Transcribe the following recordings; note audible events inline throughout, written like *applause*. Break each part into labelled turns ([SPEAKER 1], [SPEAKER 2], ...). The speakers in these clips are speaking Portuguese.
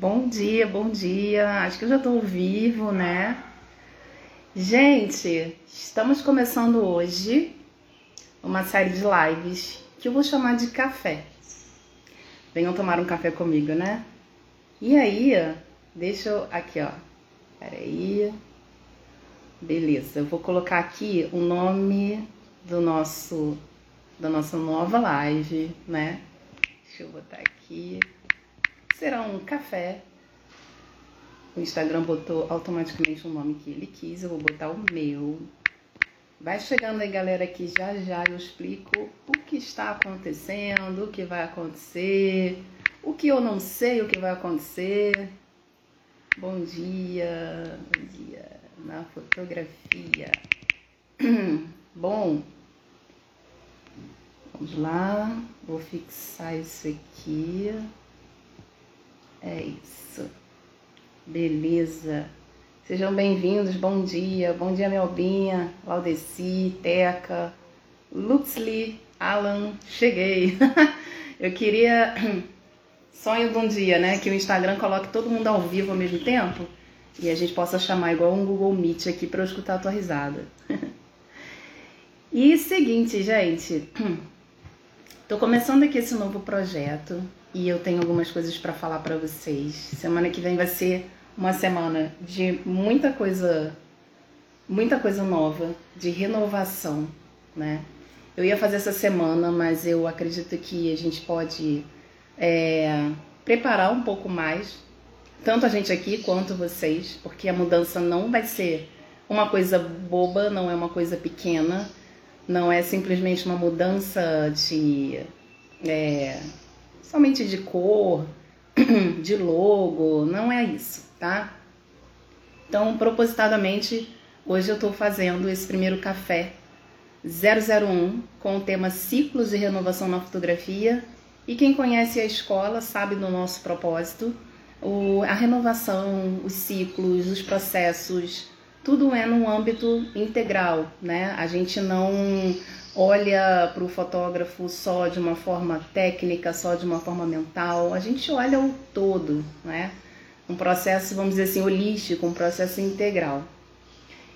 [SPEAKER 1] Bom dia, bom dia. Acho que eu já estou ao vivo, né? Gente, estamos começando hoje uma série de lives que eu vou chamar de café. Venham tomar um café comigo, né? E aí, deixa eu. Aqui, ó. Peraí. Beleza, eu vou colocar aqui o nome do nosso da nossa nova live, né? Deixa eu botar aqui. Será um café. O Instagram botou automaticamente o nome que ele quis, eu vou botar o meu. Vai chegando aí, galera, que já já eu explico o que está acontecendo, o que vai acontecer, o que eu não sei, o que vai acontecer. Bom dia, bom dia na fotografia. *clears throat* Bom, vamos lá, vou fixar isso aqui. É isso. Beleza. Sejam bem-vindos, bom dia. Bom dia, Melbinha, Laudeci, Teca, Luxley, Alan. Cheguei. *laughs* Eu queria. *clears throat* Sonho de um dia, né? Que o Instagram coloque todo mundo ao vivo ao mesmo tempo e a gente possa chamar igual um Google Meet aqui para eu escutar a tua risada. *laughs* e seguinte, gente. *clears throat* Tô começando aqui esse novo projeto e eu tenho algumas coisas para falar para vocês. Semana que vem vai ser uma semana de muita coisa, muita coisa nova, de renovação, né? Eu ia fazer essa semana, mas eu acredito que a gente pode é, preparar um pouco mais, tanto a gente aqui quanto vocês, porque a mudança não vai ser uma coisa boba, não é uma coisa pequena, não é simplesmente uma mudança de é, somente de cor, *clears throat* de logo, não é isso, tá? Então, propositadamente, hoje eu estou fazendo esse primeiro café 001 com o tema Ciclos de Renovação na Fotografia. E quem conhece a escola sabe do nosso propósito. O, a renovação, os ciclos, os processos, tudo é num âmbito integral, né? A gente não olha para o fotógrafo só de uma forma técnica, só de uma forma mental, a gente olha o todo, né? Um processo, vamos dizer assim, holístico, um processo integral.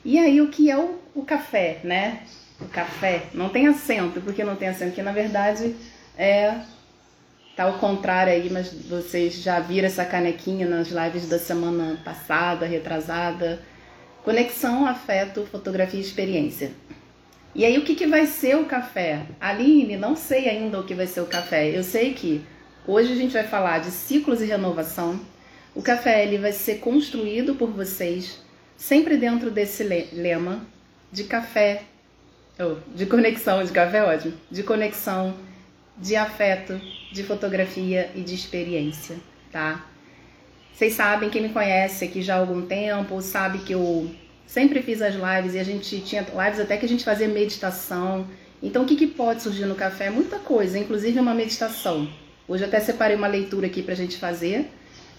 [SPEAKER 1] E aí o que é o, o café, né? O café não tem acento, porque não tem acento, que na verdade é tá ao contrário aí, mas vocês já viram essa canequinha nas lives da semana passada, retrasada. Conexão, afeto, fotografia e experiência. E aí, o que, que vai ser o café? Aline, não sei ainda o que vai ser o café. Eu sei que hoje a gente vai falar de ciclos e renovação. O café ele vai ser construído por vocês, sempre dentro desse lema de café, oh, de conexão, de café ótimo, de conexão, de afeto, de fotografia e de experiência, tá? Vocês sabem, quem me conhece aqui já há algum tempo, sabe que eu Sempre fiz as lives e a gente tinha lives até que a gente fazia meditação. Então, o que, que pode surgir no café? Muita coisa, inclusive uma meditação. Hoje até separei uma leitura aqui para a gente fazer.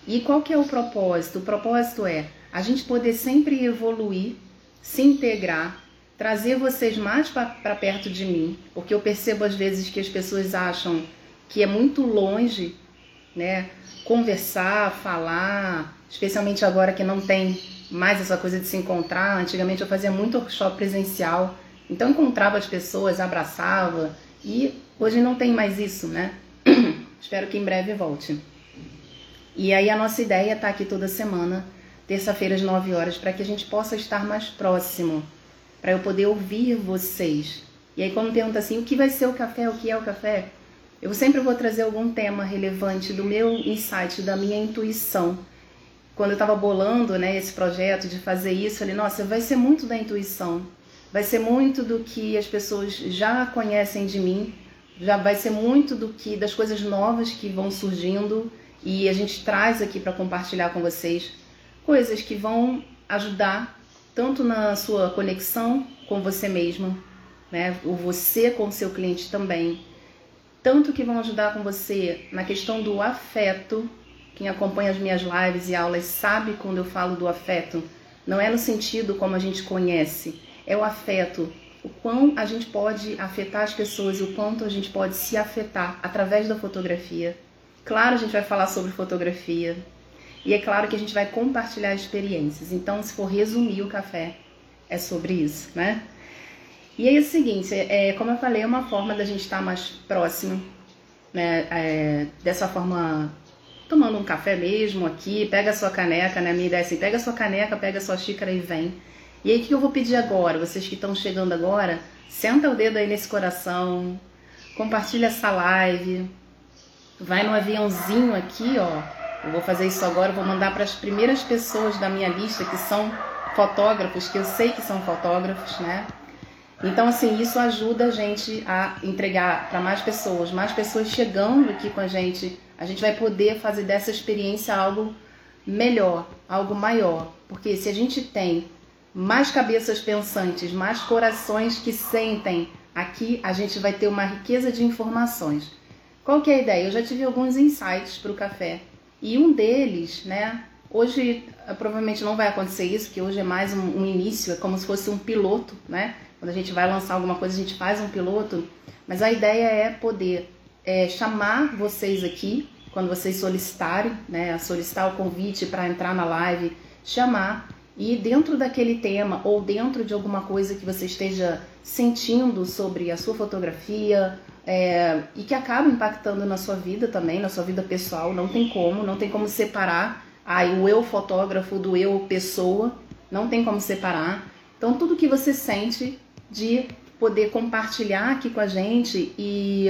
[SPEAKER 1] E qual que é o propósito? O propósito é a gente poder sempre evoluir, se integrar, trazer vocês mais para perto de mim, porque eu percebo às vezes que as pessoas acham que é muito longe, né? Conversar, falar, especialmente agora que não tem mais essa coisa de se encontrar. Antigamente eu fazia muito workshop presencial, então encontrava as pessoas, abraçava e hoje não tem mais isso, né? *clears throat* Espero que em breve volte. E aí a nossa ideia é estar aqui toda semana, terça-feira às 9 horas, para que a gente possa estar mais próximo, para eu poder ouvir vocês. E aí quando pergunta assim, o que vai ser o café, o que é o café? Eu sempre vou trazer algum tema relevante do meu insight, da minha intuição. Quando eu estava bolando né, esse projeto de fazer isso, eu falei, nossa, vai ser muito da intuição, vai ser muito do que as pessoas já conhecem de mim, já vai ser muito do que das coisas novas que vão surgindo e a gente traz aqui para compartilhar com vocês. Coisas que vão ajudar tanto na sua conexão com você mesmo, né, o você com o seu cliente também, tanto que vão ajudar com você na questão do afeto quem acompanha as minhas lives e aulas sabe quando eu falo do afeto. Não é no sentido como a gente conhece, é o afeto. O quão a gente pode afetar as pessoas, o quanto a gente pode se afetar através da fotografia. Claro, a gente vai falar sobre fotografia. E é claro que a gente vai compartilhar experiências. Então, se for resumir o café, é sobre isso, né? E aí é o seguinte, é, como eu falei, é uma forma da gente estar mais próximo, né? É, dessa forma, tomando um café mesmo aqui, pega a sua caneca, né? Minha ideia é assim, pega a sua caneca, pega a sua xícara e vem. E aí o que eu vou pedir agora? Vocês que estão chegando agora, senta o dedo aí nesse coração, compartilha essa live, vai no aviãozinho aqui, ó. Eu vou fazer isso agora, vou mandar para as primeiras pessoas da minha lista que são fotógrafos, que eu sei que são fotógrafos, né? Então, assim, isso ajuda a gente a entregar para mais pessoas, mais pessoas chegando aqui com a gente. A gente vai poder fazer dessa experiência algo melhor, algo maior. Porque se a gente tem mais cabeças pensantes, mais corações que sentem, aqui a gente vai ter uma riqueza de informações. Qual que é a ideia? Eu já tive alguns insights para o café. E um deles, né, Hoje eh, provavelmente não vai acontecer isso, porque hoje é mais um, um, início, é como se fosse um piloto, né? Quando a gente vai lançar alguma coisa, a gente faz um piloto. Mas a ideia é poder é, chamar vocês aqui, quando vocês solicitarem, né? Solicitar o convite para entrar na live, chamar e dentro daquele tema ou dentro de alguma coisa que você esteja sentindo sobre a sua fotografia é, e que acaba impactando na sua vida também, na sua vida pessoal, não tem como, não tem como separar aí o eu fotógrafo do eu pessoa, não tem como separar. Então tudo que você sente de poder compartilhar aqui com a gente e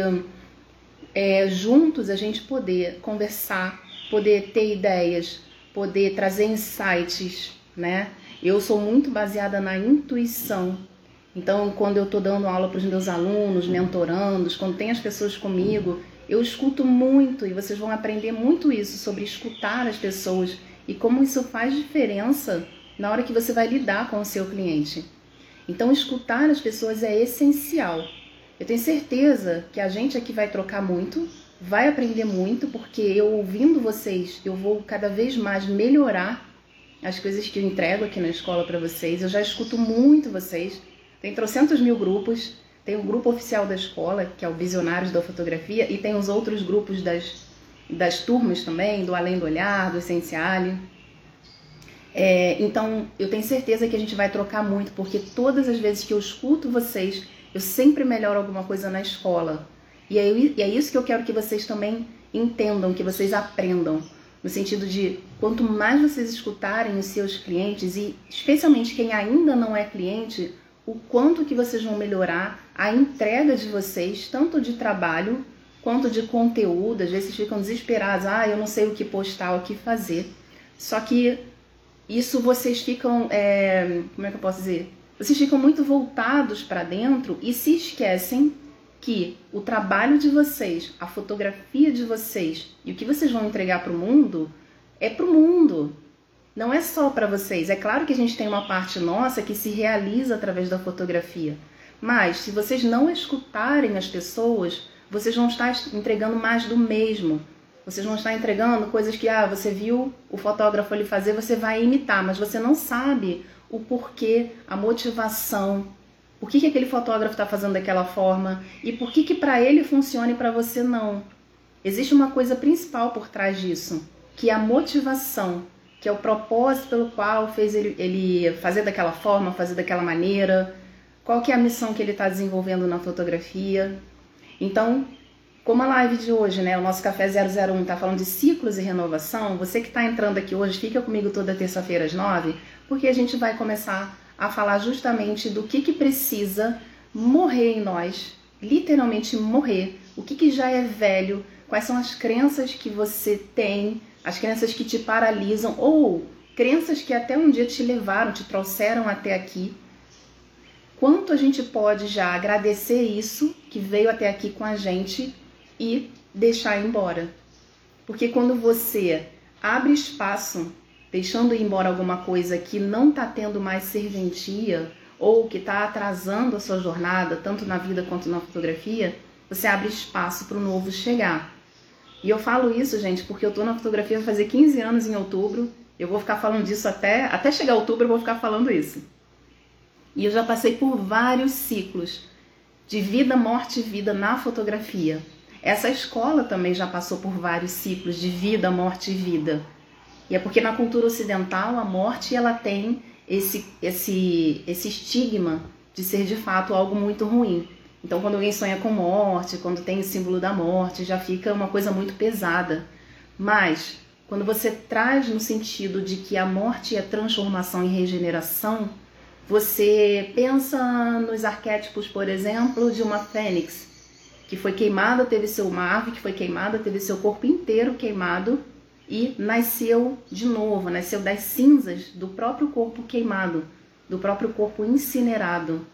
[SPEAKER 1] é, juntos a gente poder conversar, poder ter ideias, poder trazer insights, né? Eu sou muito baseada na intuição. Então, quando eu estou dando aula para os meus alunos, mentorandos, quando tem as pessoas comigo, eu escuto muito e vocês vão aprender muito isso sobre escutar as pessoas e como isso faz diferença na hora que você vai lidar com o seu cliente. Então, escutar as pessoas é essencial. Eu tenho certeza que a gente aqui vai trocar muito, vai aprender muito, porque eu ouvindo vocês, eu vou cada vez mais melhorar as coisas que eu entrego aqui na escola para vocês. Eu já escuto muito vocês. Tem trocentos mil grupos. Tem o grupo oficial da escola, que é o Visionários da Fotografia, e tem os outros grupos das, das turmas também, do Além do Olhar, do Essenciale. É, então, eu tenho certeza que a gente vai trocar muito, porque todas as vezes que eu escuto vocês, eu sempre melhoro alguma coisa na escola. E é, e é isso que eu quero que vocês também entendam, que vocês aprendam. No sentido de, quanto mais vocês escutarem os seus clientes, e especialmente quem ainda não é cliente, o quanto que vocês vão melhorar a entrega de vocês, tanto de trabalho quanto de conteúdo. Às vezes vocês ficam desesperados, ah, eu não sei o que postar, o que fazer. Só que isso vocês ficam, é, como é que eu posso dizer? Vocês ficam muito voltados para dentro e se esquecem que o trabalho de vocês, a fotografia de vocês e o que vocês vão entregar para o mundo é para o mundo, não é só para vocês. É claro que a gente tem uma parte nossa que se realiza através da fotografia. Mas se vocês não escutarem as pessoas, vocês vão estar entregando mais do mesmo. Vocês vão estar entregando coisas que ah, você viu o fotógrafo ali fazer, você vai imitar, mas você não sabe o porquê, a motivação, por que, que aquele fotógrafo está fazendo daquela forma e por que, que para ele funciona e para você não. Existe uma coisa principal por trás disso, que é a motivação que é o propósito pelo qual fez ele, ele fazer daquela forma, fazer daquela maneira, qual que é a missão que ele está desenvolvendo na fotografia. Então, como a live de hoje, né, o nosso Café 001 está falando de ciclos e renovação, você que está entrando aqui hoje, fica comigo toda terça-feira às nove, porque a gente vai começar a falar justamente do que, que precisa morrer em nós, literalmente morrer, o que, que já é velho, quais são as crenças que você tem as crenças que te paralisam ou crenças que até um dia te levaram, te trouxeram até aqui. Quanto a gente pode já agradecer isso que veio até aqui com a gente e deixar embora? Porque quando você abre espaço, deixando embora alguma coisa que não está tendo mais serventia ou que está atrasando a sua jornada, tanto na vida quanto na fotografia, você abre espaço para o novo chegar. E eu falo isso, gente, porque eu tô na fotografia vai fazer 15 anos em outubro. Eu vou ficar falando disso até até chegar outubro, eu vou ficar falando isso. E eu já passei por vários ciclos de vida, morte e vida na fotografia. Essa escola também já passou por vários ciclos de vida, morte e vida. E é porque na cultura ocidental a morte ela tem esse, esse, esse estigma de ser de fato algo muito ruim. Então, quando alguém sonha com morte, quando tem o símbolo da morte, já fica uma coisa muito pesada. Mas, quando você traz no sentido de que a morte é transformação e regeneração, você pensa nos arquétipos, por exemplo, de uma fênix, que foi queimada, teve seu uma ave que foi queimada, teve seu corpo inteiro queimado e nasceu de novo, nasceu das cinzas do próprio corpo queimado, do próprio corpo incinerado.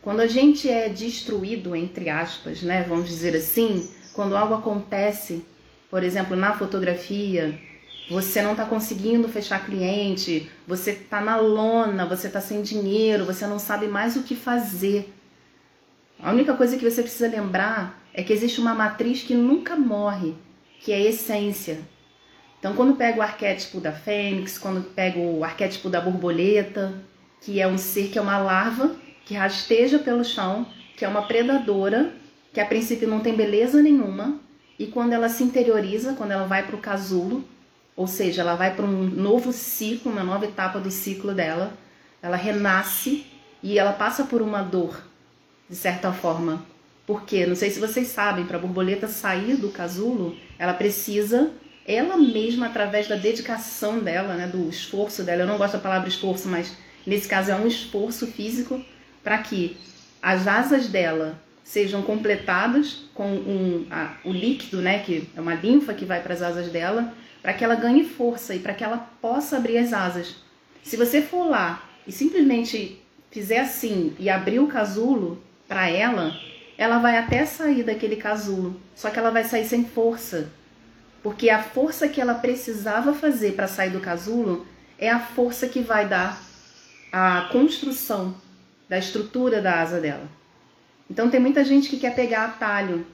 [SPEAKER 1] Quando a gente é destruído, entre aspas, né, vamos dizer assim, quando algo acontece, por exemplo, na fotografia, você não está conseguindo fechar cliente, você está na lona, você está sem dinheiro, você não sabe mais o que fazer. A única coisa que você precisa lembrar é que existe uma matriz que nunca morre, que é a essência. Então, quando pega o arquétipo da fênix, quando pega o arquétipo da borboleta, que é um ser que é uma larva que rasteja pelo chão, que é uma predadora, que a princípio não tem beleza nenhuma, e quando ela se interioriza, quando ela vai para o casulo, ou seja, ela vai para um novo ciclo, uma nova etapa do ciclo dela. Ela renasce e ela passa por uma dor, de certa forma. Porque, não sei se vocês sabem, para a borboleta sair do casulo, ela precisa, ela mesma, através da dedicação dela, né, do esforço dela, eu não gosto da palavra esforço, mas nesse caso é um esforço físico para que as asas dela sejam completadas com um, a, o líquido, né, que é uma linfa que vai para as asas dela, para que ela ganhe força e para que ela possa abrir as asas. Se você for lá e simplesmente fizer assim e abrir o casulo para ela, ela vai até sair daquele casulo, só que ela vai sair sem força. Porque a força que ela precisava fazer para sair do casulo é a força que vai dar a construção da estrutura da asa dela. Então tem muita gente que quer pegar atalho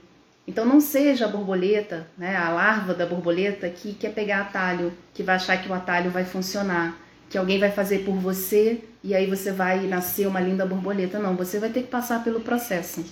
[SPEAKER 1] então não seja a borboleta, né, a larva da borboleta que quer pegar atalho, que vai achar que o atalho vai funcionar, que alguém vai fazer por você e aí você vai nascer uma linda borboleta. Não, você vai ter que passar pelo processo.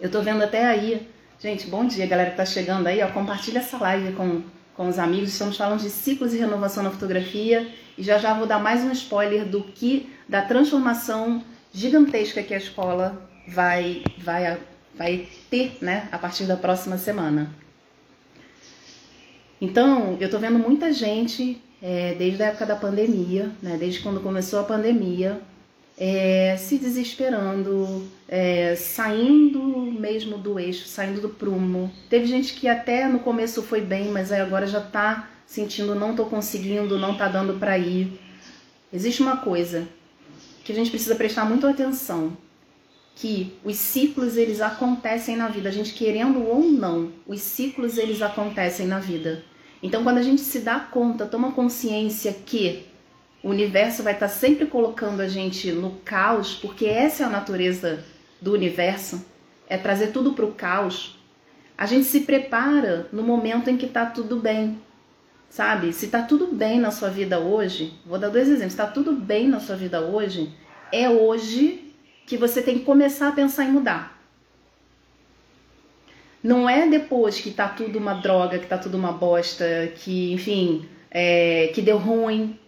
[SPEAKER 1] Eu tô vendo até aí, gente, bom dia, galera que tá chegando aí, ó, compartilha essa live com, com os amigos. Estamos falando de ciclos e renovação na fotografia e já já vou dar mais um spoiler do que da transformação gigantesca que a escola vai vai vai ter, né, a partir da próxima semana. Então, eu tô vendo muita gente, é, desde a época da pandemia, né, desde quando começou a pandemia, é, se desesperando, é, saindo mesmo do eixo, saindo do prumo. Teve gente que até no começo foi bem, mas agora já tá sentindo não tô conseguindo, não tá dando para ir. Existe uma coisa que a gente precisa prestar muito atenção que os ciclos eles acontecem na vida, a gente querendo ou não, os ciclos eles acontecem na vida. Então, quando a gente se dá conta, toma consciência que o universo vai estar sempre colocando a gente no caos, porque essa é a natureza do universo, é trazer tudo para o caos. A gente se prepara no momento em que está tudo bem, sabe? Se está tudo bem na sua vida hoje, vou dar dois exemplos. Está tudo bem na sua vida hoje, é hoje que você tem que começar a pensar em mudar. Não é depois que tá tudo uma droga, que tá tudo uma bosta, que, enfim, é, que deu ruim.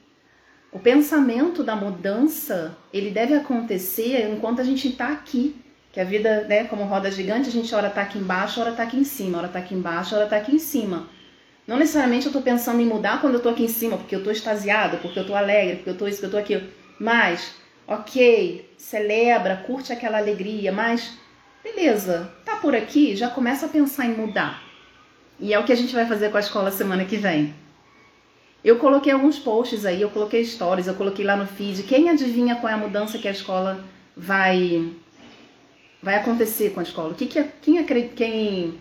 [SPEAKER 1] O pensamento da mudança, ele deve acontecer enquanto a gente tá aqui. Que a vida, né, como roda gigante, a gente ora tá aqui embaixo, ora tá aqui em cima, ora tá aqui embaixo, ora tá aqui em cima. Não necessariamente eu tô pensando em mudar quando eu tô aqui em cima, porque eu tô extasiado, porque eu tô alegre, porque eu tô isso, porque eu tô aquilo. Mas ok, celebra, curte aquela alegria, mas beleza, por aqui, já começa a pensar em mudar. E é o que a gente vai fazer com a escola semana que vem. Eu coloquei alguns posts aí, eu coloquei stories, eu coloquei lá no feed. Quem adivinha qual é a mudança que a escola vai vai acontecer com a escola? Que quem, quem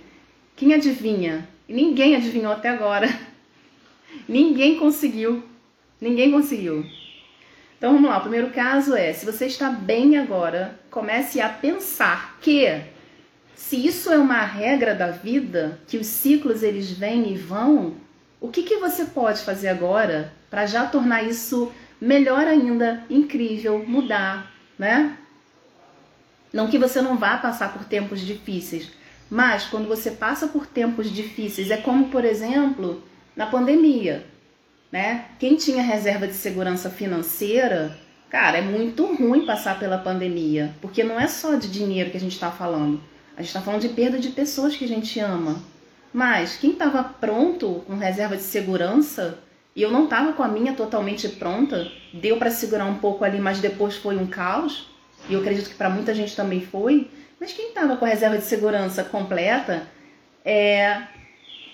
[SPEAKER 1] quem adivinha? Ninguém adivinhou até agora. *laughs* Ninguém conseguiu. Ninguém conseguiu. Então vamos lá, o primeiro caso é: se você está bem agora, comece a pensar que se isso é uma regra da vida, que os ciclos eles vêm e vão, o que, que você pode fazer agora para já tornar isso melhor ainda, incrível, mudar, né? Não que você não vá passar por tempos difíceis, mas quando você passa por tempos difíceis, é como, por exemplo, na pandemia. né? Quem tinha reserva de segurança financeira, cara, é muito ruim passar pela pandemia, porque não é só de dinheiro que a gente está falando. A gente está falando de perda de pessoas que a gente ama. Mas quem estava pronto com reserva de segurança e eu não estava com a minha totalmente pronta, deu para segurar um pouco ali, mas depois foi um caos. E eu acredito que para muita gente também foi. Mas quem estava com a reserva de segurança completa é,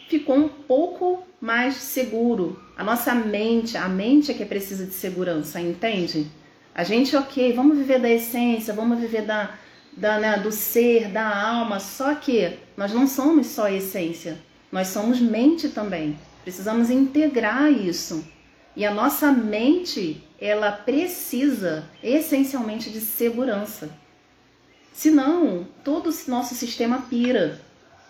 [SPEAKER 1] ficou um pouco mais seguro. A nossa mente, a mente é que precisa de segurança, entende? A gente, ok, vamos viver da essência, vamos viver da, da né, do ser, da alma, só que nós não somos só essência, nós somos mente também. Precisamos integrar isso. E a nossa mente, ela precisa essencialmente de segurança. Senão, todo o nosso sistema pira.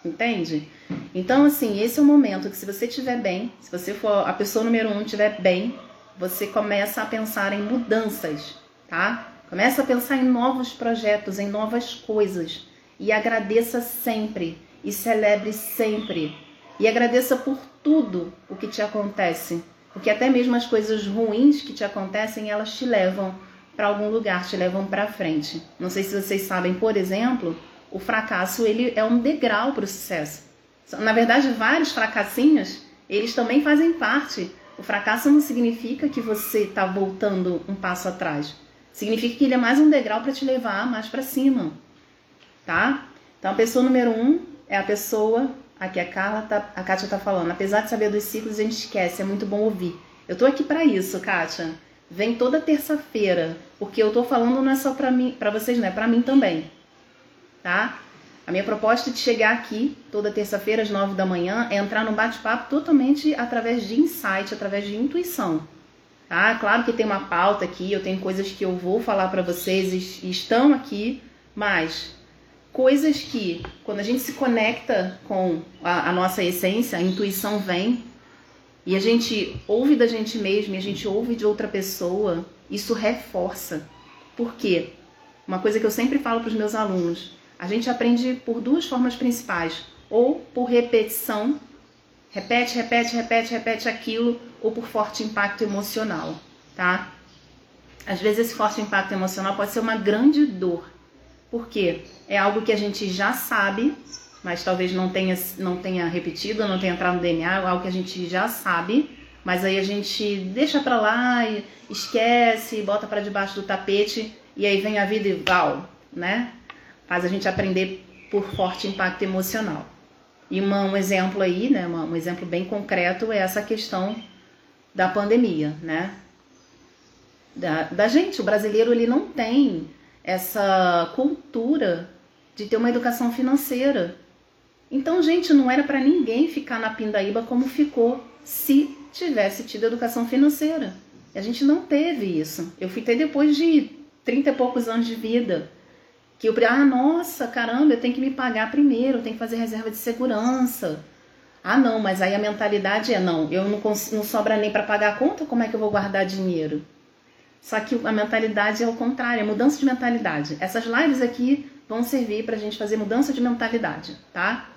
[SPEAKER 1] Entende? Então, assim, esse é o momento que se você estiver bem, se você for a pessoa número um estiver bem, você começa a pensar em mudanças, tá? Começa a pensar em novos projetos, em novas coisas. E agradeça sempre. E celebre sempre. E agradeça por tudo o que te acontece. Porque até mesmo as coisas ruins que te acontecem, elas te levam para algum lugar, te levam para frente. Não sei se vocês sabem, por exemplo, o fracasso ele é um degrau para o sucesso. Na verdade, vários fracassinhos, eles também fazem parte. O fracasso não significa que você está voltando um passo atrás. Significa que ele é mais um degrau para te levar mais para cima, tá? Então, a pessoa número um é a pessoa aqui a Carla tá, a Kátia tá falando. Apesar de saber dos ciclos, a gente esquece. É muito bom ouvir. Eu tô aqui para isso, Kátia. Vem toda terça-feira, porque eu tô falando não é só para mim, para vocês, não é para mim também tá? A minha proposta de chegar aqui toda terça-feira às nove da manhã é entrar num bate-papo totalmente através de insight, através de intuição. Tá? Claro que tem uma pauta aqui, eu tenho coisas que eu vou falar para vocês e estão aqui, mas coisas que quando a gente se conecta com a, a nossa essência, a intuição vem e a gente ouve da gente mesmo e a gente ouve de outra pessoa, isso reforça. Por quê? Uma coisa que eu sempre falo para os meus alunos: a gente aprende por duas formas principais, ou por repetição, repete, repete, repete, repete aquilo, ou por forte impacto emocional, tá? Às vezes esse forte impacto emocional pode ser uma grande dor, porque é algo que a gente já sabe, mas talvez não tenha, não tenha repetido, não tenha entrado no DNA, é algo que a gente já sabe, mas aí a gente deixa pra lá, esquece, bota para debaixo do tapete, e aí vem a vida e val, né? faz a gente aprender por forte impacto emocional. E uma, um exemplo aí, né, uma, um exemplo bem concreto é essa questão da pandemia, né? Da, da gente, o brasileiro ele não tem essa cultura de ter uma educação financeira. Então, gente, não era para ninguém ficar na pindaíba como ficou se tivesse tido educação financeira. A gente não teve isso. Eu fui ter depois de 30 e poucos anos de vida. Que eu, ah, nossa, caramba, eu tenho que me pagar primeiro, eu tenho que fazer reserva de segurança. Ah, não, mas aí a mentalidade é: não, eu não, não sobra nem para pagar a conta, como é que eu vou guardar dinheiro? Só que a mentalidade é o contrário, é mudança de mentalidade. Essas lives aqui vão servir para a gente fazer mudança de mentalidade, tá?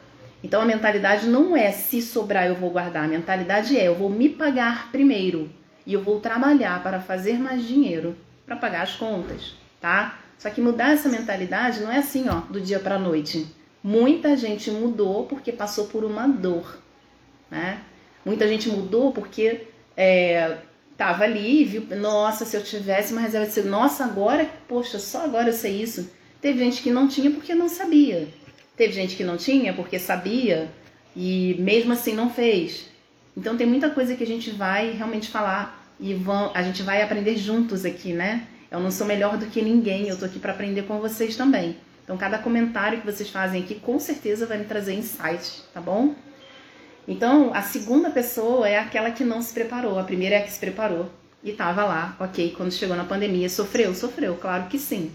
[SPEAKER 1] Então a mentalidade não é se sobrar eu vou guardar, a mentalidade é eu vou me pagar primeiro e eu vou trabalhar para fazer mais dinheiro para pagar as contas, tá? Só que mudar essa mentalidade não é assim, ó, do dia para a noite. Muita gente mudou porque passou por uma dor, né? Muita gente mudou porque é, tava ali e viu, nossa, se eu tivesse uma reserva de segurança, nossa, agora, poxa, só agora eu sei isso. Teve gente que não tinha porque não sabia. Teve gente que não tinha porque sabia e mesmo assim não fez. Então tem muita coisa que a gente vai realmente falar e vão, a gente vai aprender juntos aqui, né? Eu não sou melhor do que ninguém, eu tô aqui para aprender com vocês também. Então, cada comentário que vocês fazem aqui com certeza vai me trazer insights, tá bom? Então, a segunda pessoa é aquela que não se preparou, a primeira é a que se preparou e estava lá, ok, quando chegou na pandemia. Sofreu? Sofreu, claro que sim.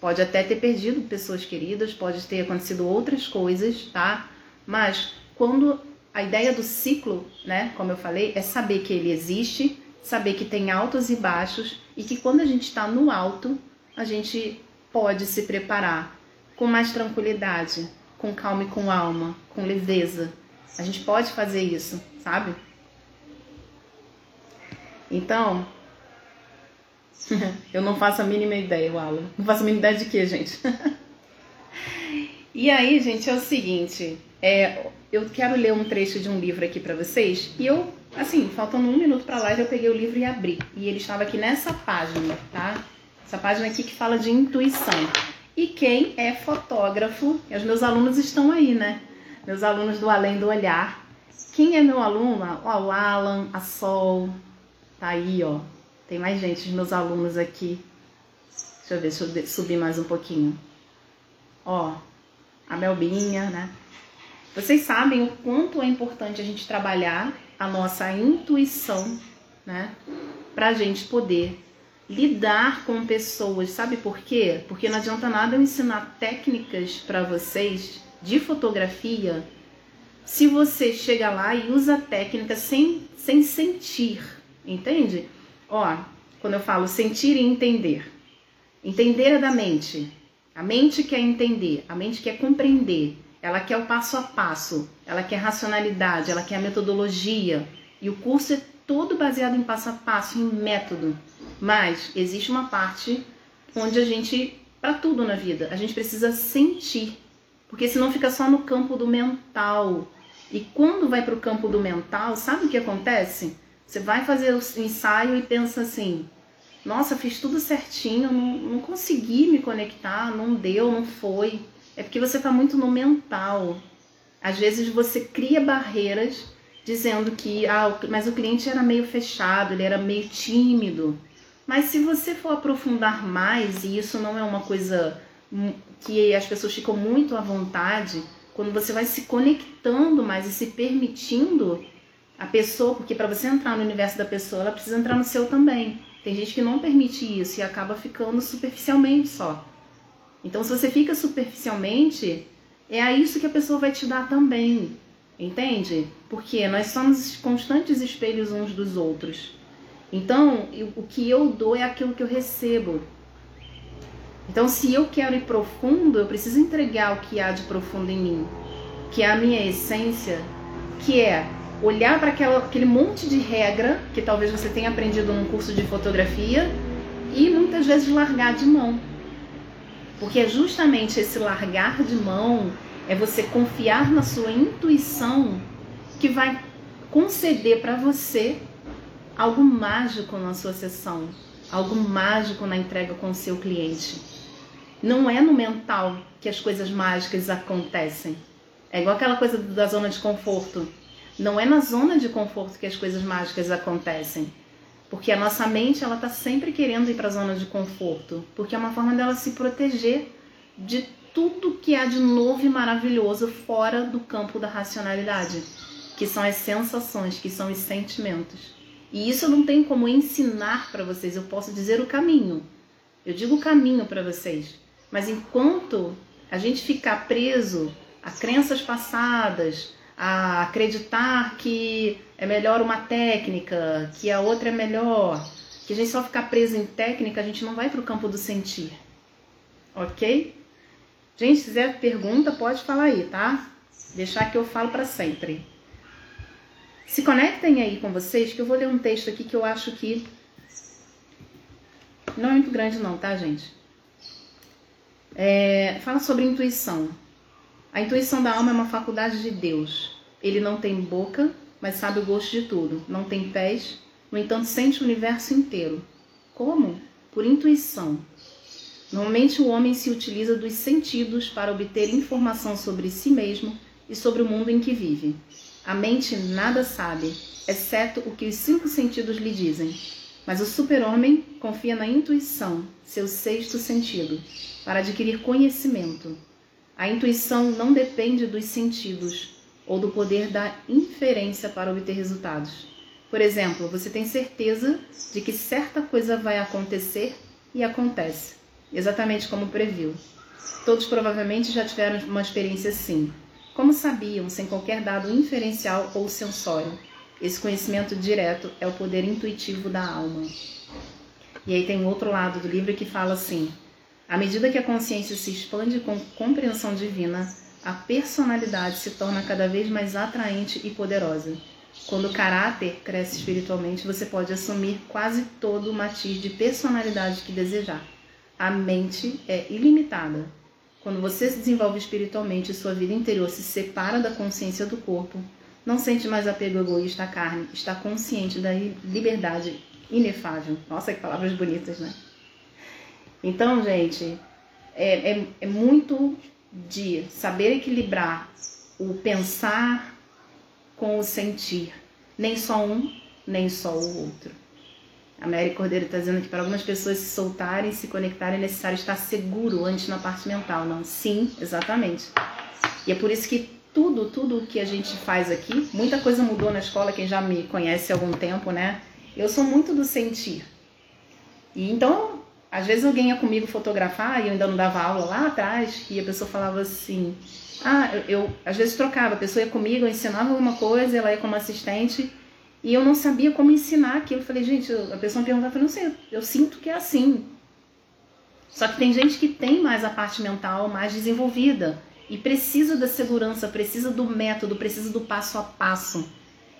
[SPEAKER 1] Pode até ter perdido pessoas queridas, pode ter acontecido outras coisas, tá? Mas quando a ideia do ciclo, né, como eu falei, é saber que ele existe, saber que tem altos e baixos e que quando a gente está no alto, a gente pode se preparar com mais tranquilidade, com calma e com alma, com leveza. A gente pode fazer isso, sabe? Então, *laughs* eu não faço a mínima ideia, Alan. Não faço a mínima ideia de quê, gente? *laughs* e aí, gente, é o seguinte. É, eu quero ler um trecho de um livro aqui para vocês. E eu, assim, faltando um minuto para live, eu peguei o livro e abri. E ele estava aqui nessa página, tá? Essa página aqui que fala de intuição. E quem é fotógrafo, os meus alunos estão aí, né? Meus alunos do Além do Olhar. Quem é meu aluno? Ó, o Alan, a Sol, tá aí, ó. Tem mais gente, os meus alunos aqui. Deixa eu ver, deixa eu subir mais um pouquinho. Ó, a Melbinha, né? Vocês sabem o quanto é importante a gente trabalhar a nossa intuição, né? Pra gente poder lidar com pessoas. Sabe por quê? Porque não adianta nada eu ensinar técnicas para vocês de fotografia se você chega lá e usa a técnica sem, sem sentir, entende? Ó, quando eu falo sentir e entender. Entender é da mente. A mente quer entender, a mente quer compreender, ela quer o passo a passo, ela quer racionalidade, ela quer a metodologia. E o curso é todo baseado em passo a passo, em método. Mas existe uma parte onde a gente, para tudo na vida, a gente precisa sentir. Porque senão fica só no campo do mental. E quando vai para o campo do mental, sabe o que acontece? Você vai fazer o ensaio e pensa assim: nossa, fiz tudo certinho, não, não consegui me conectar, não deu, não foi. É porque você está muito no mental. Às vezes você cria barreiras dizendo que, ah, mas o cliente era meio fechado, ele era meio tímido. Mas se você for aprofundar mais, e isso não é uma coisa que as pessoas ficam muito à vontade, quando você vai se conectando mais e se permitindo a pessoa, porque para você entrar no universo da pessoa, ela precisa entrar no seu também. Tem gente que não permite isso e acaba ficando superficialmente só. Então, se você fica superficialmente, é a isso que a pessoa vai te dar também. Entende? Porque nós somos constantes espelhos uns dos outros. Então, o que eu dou é aquilo que eu recebo. Então, se eu quero ir profundo, eu preciso entregar o que há de profundo em mim, que é a minha essência, que é olhar para aquele monte de regra que talvez você tenha aprendido num curso de fotografia e muitas vezes largar de mão. Porque é justamente esse largar de mão, é você confiar na sua intuição que vai conceder para você algo mágico na sua sessão, algo mágico na entrega com o seu cliente. Não é no mental que as coisas mágicas acontecem. É igual aquela coisa da zona de conforto. Não é na zona de conforto que as coisas mágicas acontecem. Porque a nossa mente ela está sempre querendo ir para a zona de conforto, porque é uma forma dela se proteger de tudo que há de novo e maravilhoso fora do campo da racionalidade, que são as sensações, que são os sentimentos. E isso eu não tenho como ensinar para vocês, eu posso dizer o caminho. Eu digo o caminho para vocês. Mas enquanto a gente ficar preso a crenças passadas, a acreditar que é melhor uma técnica, que a outra é melhor, que a gente só ficar preso em técnica, a gente não vai para o campo do sentir. Ok? Gente, se quiser pergunta, pode falar aí, tá? Deixar que eu falo para sempre. Se conectem aí com vocês, que eu vou ler um texto aqui que eu acho que não é muito grande não, tá, gente? É, fala sobre intuição. A intuição da alma é uma faculdade de Deus. Ele não tem boca, mas sabe o gosto de tudo. Não tem pés, no entanto sente o universo inteiro. Como? Por intuição. Normalmente o homem se utiliza dos sentidos para obter informação sobre si mesmo e sobre o mundo em que vive. A mente nada sabe, exceto o que os cinco sentidos lhe dizem. Mas o super-homem confia na intuição, seu sexto sentido, para adquirir conhecimento. A intuição não depende dos sentidos ou do poder da inferência para obter resultados. Por exemplo, você tem certeza de que certa coisa vai acontecer e acontece, exatamente como previu. Todos provavelmente já tiveram uma experiência assim. Como sabiam, sem qualquer dado inferencial ou sensório? Esse conhecimento direto é o poder intuitivo da alma. E aí tem outro lado do livro que fala assim: à medida que a consciência se expande com compreensão divina, a personalidade se torna cada vez mais atraente e poderosa. Quando o caráter cresce espiritualmente, você pode assumir quase todo o matiz de personalidade que desejar. A mente é ilimitada. Quando você se desenvolve espiritualmente, sua vida interior se separa da consciência do corpo, não sente mais apego egoísta à carne, está consciente da liberdade inefável. Nossa, que palavras bonitas, né? Então, gente, é, é, é muito de saber equilibrar o pensar com o sentir. Nem só um, nem só o outro. A Mary Cordeiro está dizendo que para algumas pessoas se soltarem, se conectarem, é necessário estar seguro antes na parte mental. Não, sim, exatamente. E é por isso que tudo, tudo que a gente faz aqui, muita coisa mudou na escola, quem já me conhece há algum tempo, né? Eu sou muito do sentir. E então, às vezes alguém ia comigo fotografar, e eu ainda não dava aula lá atrás, e a pessoa falava assim: Ah, eu, eu às vezes trocava, a pessoa ia comigo, eu ensinava alguma coisa, ela ia como assistente, e eu não sabia como ensinar aquilo. Eu falei, gente, a pessoa me perguntava, eu não sei, eu sinto que é assim. Só que tem gente que tem mais a parte mental mais desenvolvida e precisa da segurança, precisa do método, precisa do passo a passo.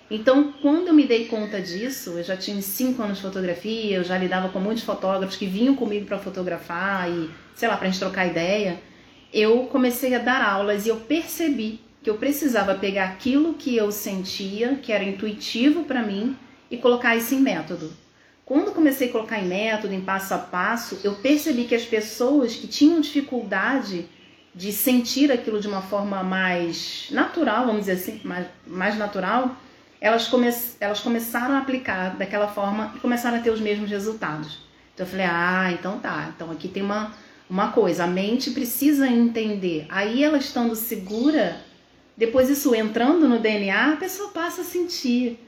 [SPEAKER 1] Então, quando eu me dei conta disso, eu já tinha cinco anos de fotografia, eu já lidava com muitos fotógrafos que vinham comigo para fotografar e, sei lá, para a gente trocar ideia. Eu comecei a dar aulas e eu percebi que eu precisava pegar aquilo que eu sentia, que era intuitivo para mim, e colocar isso em método. Quando comecei a colocar em método, em passo a passo, eu percebi que as pessoas que tinham dificuldade de sentir aquilo de uma forma mais natural, vamos dizer assim, mais, mais natural, elas, come, elas começaram a aplicar daquela forma e começaram a ter os mesmos resultados. Então eu falei, ah, então tá, então aqui tem uma, uma coisa, a mente precisa entender. Aí ela estando segura, depois isso entrando no DNA, a pessoa passa a sentir.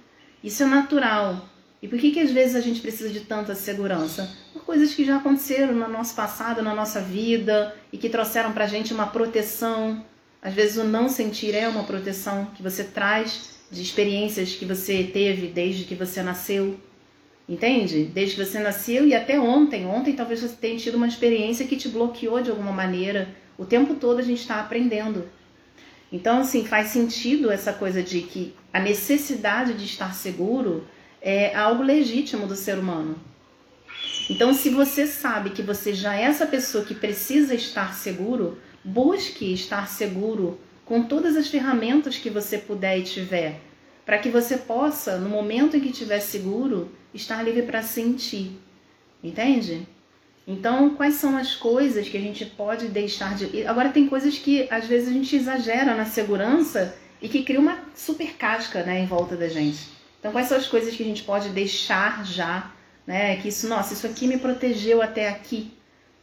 [SPEAKER 1] Isso é natural. E por que, que às vezes a gente precisa de tanta segurança? Por coisas que já aconteceram no nosso passado, na nossa vida e que trouxeram pra gente uma proteção. Às vezes o não sentir é uma proteção que você traz de experiências que você teve desde que você nasceu. Entende? Desde que você nasceu e até ontem. Ontem talvez você tenha tido uma experiência que te bloqueou de alguma maneira. O tempo todo a gente está aprendendo. Então, assim, faz sentido essa coisa de que a necessidade de estar seguro é algo legítimo do ser humano. Então, se você sabe que você já é essa pessoa que precisa estar seguro, busque estar seguro com todas as ferramentas que você puder e tiver, para que você possa, no momento em que estiver seguro, estar livre para sentir. Entende? Então, quais são as coisas que a gente pode deixar de. Agora, tem coisas que às vezes a gente exagera na segurança e que cria uma super casca né, em volta da gente. Então, quais são as coisas que a gente pode deixar já, né? Que isso, nossa, isso aqui me protegeu até aqui.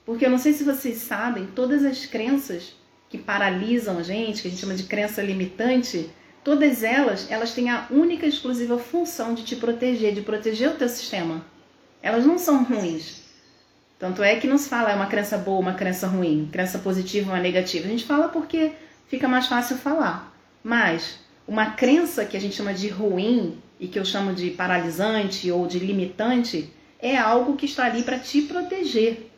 [SPEAKER 1] Porque eu não sei se vocês sabem, todas as crenças que paralisam a gente, que a gente chama de crença limitante, todas elas, elas têm a única e exclusiva função de te proteger, de proteger o teu sistema. Elas não são ruins. Tanto é que não se fala é uma crença boa, uma crença ruim, crença positiva, uma negativa. A gente fala porque fica mais fácil falar. Mas uma crença que a gente chama de ruim e que eu chamo de paralisante ou de limitante é algo que está ali para te proteger.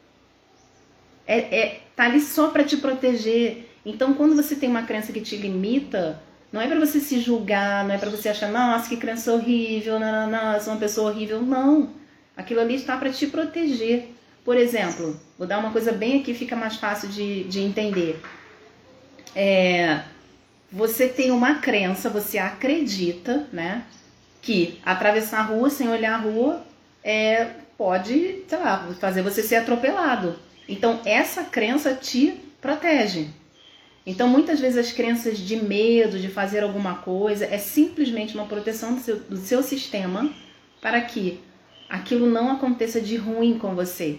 [SPEAKER 1] É, é tá ali só para te proteger. Então, quando você tem uma crença que te limita, não é para você se julgar, não é para você achar, nossa, que crença horrível, não, sou uma pessoa horrível. Não. Aquilo ali está para te proteger. Por exemplo, vou dar uma coisa bem aqui, fica mais fácil de, de entender. É, você tem uma crença, você acredita, né? Que atravessar a rua sem olhar a rua é, pode, sei lá, fazer você ser atropelado. Então, essa crença te protege. Então, muitas vezes as crenças de medo de fazer alguma coisa é simplesmente uma proteção do seu, do seu sistema para que aquilo não aconteça de ruim com você.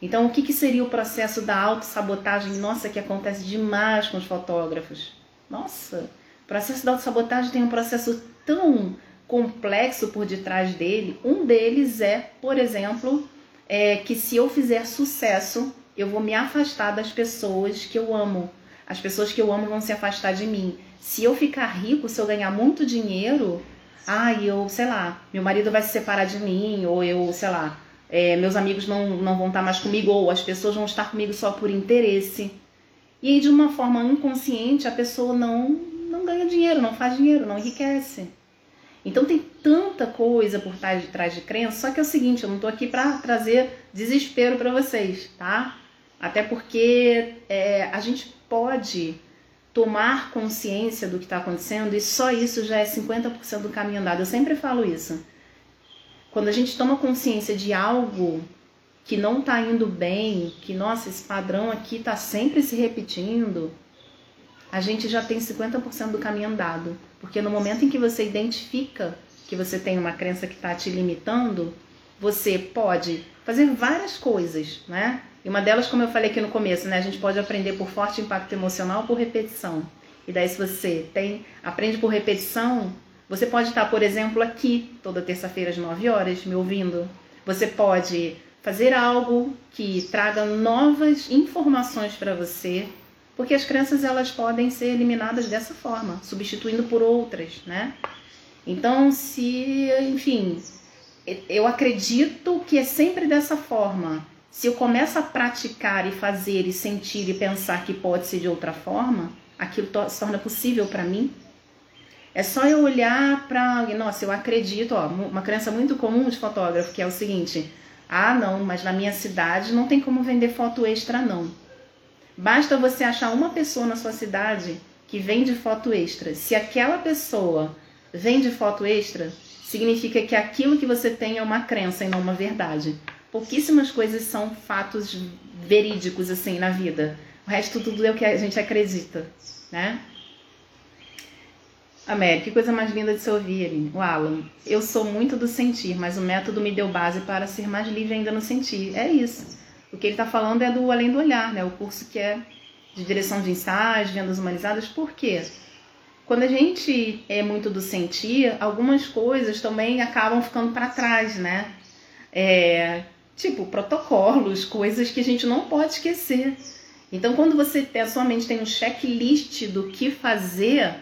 [SPEAKER 1] Então, o que, que seria o processo da autossabotagem? Nossa, que acontece demais com os fotógrafos. Nossa, o processo da autossabotagem tem um processo tão complexo por detrás dele. Um deles é, por exemplo, é que se eu fizer sucesso, eu vou me afastar das pessoas que eu amo. As pessoas que eu amo vão se afastar de mim. Se eu ficar rico, se eu ganhar muito dinheiro, ai, eu, sei lá, meu marido vai se separar de mim, ou eu, sei lá, é, meus amigos não, não vão estar mais comigo, ou as pessoas vão estar comigo só por interesse. E aí, de uma forma inconsciente, a pessoa não, não ganha dinheiro, não faz dinheiro, não enriquece. Então tem tanta coisa por trás de, trás de crença, só que é o seguinte, eu não tô aqui para trazer desespero para vocês, tá? Até porque é, a gente pode tomar consciência do que está acontecendo e só isso já é 50% do caminho andado. Eu sempre falo isso. Quando a gente toma consciência de algo que não está indo bem, que nossa, esse padrão aqui está sempre se repetindo, a gente já tem 50% do caminho andado. Porque no momento em que você identifica que você tem uma crença que está te limitando, você pode fazer várias coisas, né? E uma delas, como eu falei aqui no começo, né? A gente pode aprender por forte impacto emocional por repetição. E daí, se você tem aprende por repetição, você pode estar, por exemplo, aqui toda terça-feira às 9 horas me ouvindo. Você pode fazer algo que traga novas informações para você, porque as crenças elas podem ser eliminadas dessa forma, substituindo por outras, né? Então, se, enfim, eu acredito que é sempre dessa forma. Se eu começo a praticar e fazer e sentir e pensar que pode ser de outra forma, aquilo se torna possível para mim. É só eu olhar para, nossa, eu acredito, ó, uma crença muito comum de fotógrafo que é o seguinte: ah, não, mas na minha cidade não tem como vender foto extra, não. Basta você achar uma pessoa na sua cidade que vende foto extra. Se aquela pessoa vende foto extra, significa que aquilo que você tem é uma crença e não uma verdade. Pouquíssimas coisas são fatos verídicos assim na vida. O resto tudo é o que a gente acredita, né? América, que coisa mais linda de se ouvir, o Alan. Eu sou muito do sentir, mas o método me deu base para ser mais livre ainda no sentir. É isso. O que ele está falando é do além do olhar, né? O curso que é de direção de ensaios, vendas humanizadas. Por quê? Quando a gente é muito do sentir, algumas coisas também acabam ficando para trás, né? É, tipo, protocolos, coisas que a gente não pode esquecer. Então, quando você a sua mente tem um checklist do que fazer,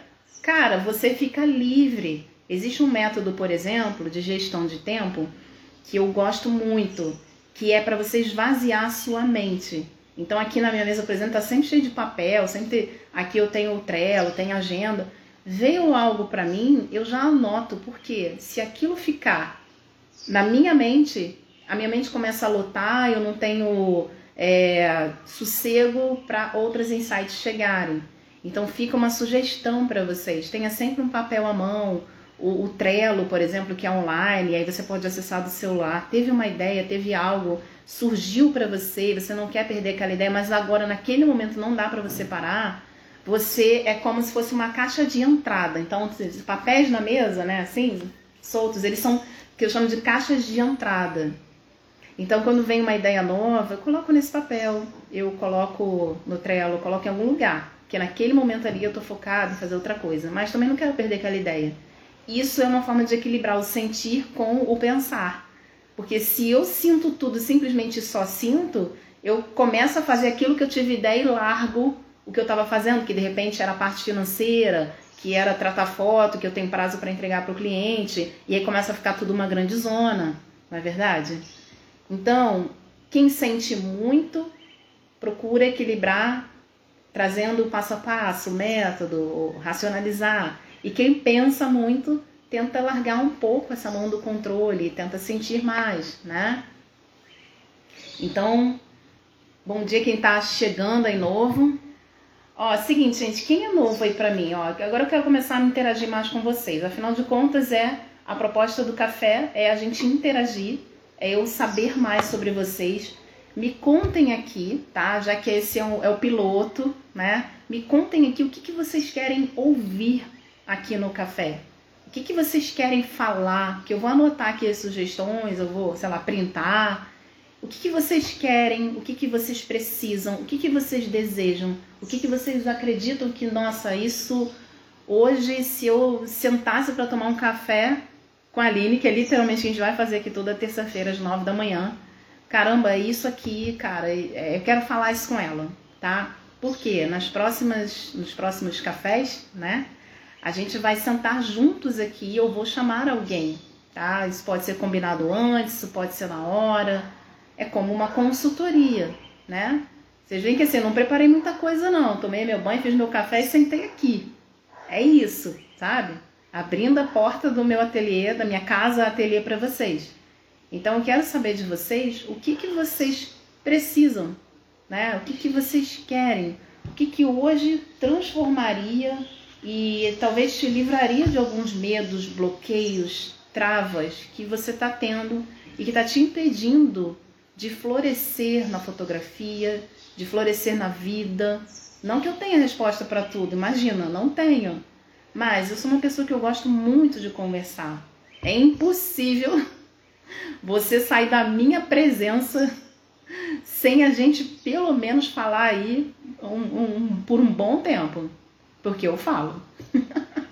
[SPEAKER 1] Cara, você fica livre. Existe um método, por exemplo, de gestão de tempo que eu gosto muito, que é para você esvaziar a sua mente. Então aqui na minha mesa, por exemplo, tá sempre cheio de papel, sempre aqui eu tenho o Trello, tenho agenda. Veio algo para mim, eu já anoto, porque se aquilo ficar na minha mente, a minha mente começa a lotar, eu não tenho é, sossego para outros insights chegarem. Então fica uma sugestão para vocês. Tenha sempre um papel à mão. O, o, Trello, por exemplo, que é online, aí você pode acessar do celular. Teve uma ideia, teve algo, surgiu para você, você não quer perder aquela ideia, mas agora naquele momento não dá para você parar. Você é como se fosse uma caixa de entrada. Então, os papéis na mesa, né, assim, soltos, eles são que eu chamo de caixas de entrada. Então, quando vem uma ideia nova, eu coloco nesse papel, eu coloco no Trello, eu coloco em algum lugar que naquele momento ali eu tô focado em fazer outra coisa, mas também não quero perder aquela ideia. Isso é uma forma de equilibrar o sentir com o pensar. Porque se eu sinto tudo simplesmente só sinto, eu começo a fazer aquilo que eu tive ideia e largo o que eu estava fazendo, que de repente era a parte financeira, que era tratar foto, que eu tenho prazo para entregar para o cliente, e aí começa a ficar tudo uma grande zona, não é verdade? Então, quem sente muito, procura equilibrar trazendo passo a passo, método, racionalizar. E quem pensa muito tenta largar um pouco essa mão do controle, tenta sentir mais, né? Então, bom dia quem tá chegando aí novo. Ó, seguinte, gente, quem é novo aí pra mim? Ó, agora eu quero começar a interagir mais com vocês. Afinal de contas, é a proposta do café é a gente interagir, é eu saber mais sobre vocês, me contem aqui, tá? Já que esse é o, é o piloto, né? Me contem aqui o que, que vocês querem ouvir aqui no café. O que, que vocês querem falar? Que eu vou anotar aqui as sugestões, eu vou, sei lá, printar. O que, que vocês querem? O que, que vocês precisam? O que, que vocês desejam? O que, que vocês acreditam que, nossa, isso hoje, se eu sentasse para tomar um café com a Aline, que é literalmente a gente vai fazer aqui toda terça-feira às nove da manhã, caramba, isso aqui, cara, é, eu quero falar isso com ela, tá? Porque nas próximas, nos próximos cafés, né? A gente vai sentar juntos aqui e eu vou chamar alguém, tá? Isso pode ser combinado antes, isso pode ser na hora. É como uma consultoria, né? Vocês veem que assim, eu não preparei muita coisa não. Tomei meu banho, fiz meu café e sentei aqui. É isso, sabe? Abrindo a porta do meu ateliê, da minha casa ateliê para vocês. Então eu quero saber de vocês o que, que vocês precisam, né? O que, que vocês querem, o que, que hoje transformaria e talvez te livraria de alguns medos, bloqueios, travas que você está tendo e que está te impedindo de florescer na fotografia, de florescer na vida. Não que eu tenha resposta para tudo, imagina, não tenho. Mas eu sou uma pessoa que eu gosto muito de conversar. É impossível *laughs* você sair da minha presença sem a gente pelo menos falar aí um, um, por um bom tempo. Porque eu falo. *laughs*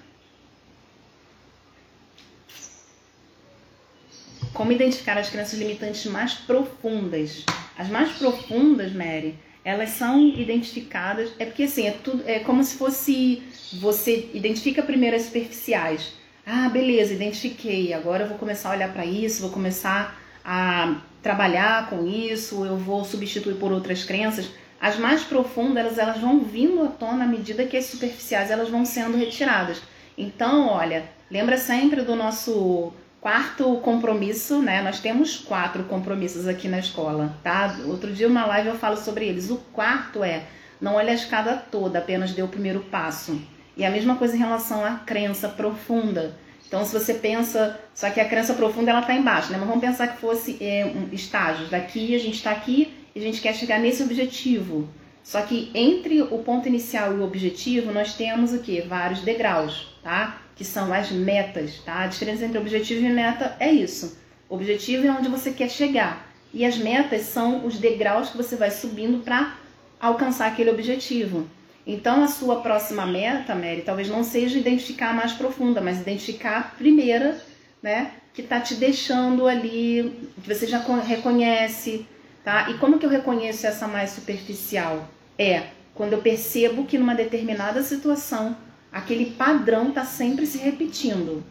[SPEAKER 1] Como identificar as crenças limitantes mais profundas? As mais profundas, Mary, elas são identificadas. É porque assim, é tudo. É como se fosse. Você identifica primeiro as superficiais. Ah, beleza, identifiquei. Agora eu vou começar a olhar para isso, vou começar a trabalhar com isso, eu vou substituir por outras crenças. As mais profundas, elas, elas vão vindo à tona à medida que as superficiais elas vão sendo retiradas. Então, olha, lembra sempre do nosso quarto compromisso, né? Nós temos quatro compromissos aqui na escola, tá? Outro dia uma live eu falo sobre eles. O quarto é não olhe a escada toda, apenas dê o primeiro passo. E a mesma coisa em relação à crença profunda. Então, se você pensa, só que a crença profunda ela está embaixo, né? Mas vamos pensar que fosse é, um, estágios. Daqui a gente está aqui e a gente quer chegar nesse objetivo. Só que entre o ponto inicial e o objetivo nós temos o que? Vários degraus, tá? Que são as metas, tá? A diferença entre objetivo e meta é isso. O objetivo é onde você quer chegar e as metas são os degraus que você vai subindo para alcançar aquele objetivo. Então, a sua próxima meta, Mary, talvez não seja identificar a mais profunda, mas identificar a primeira, né? Que está te deixando ali, que você já reconhece, tá? E como que eu reconheço essa mais superficial? É quando eu percebo que numa determinada situação aquele padrão está sempre se repetindo.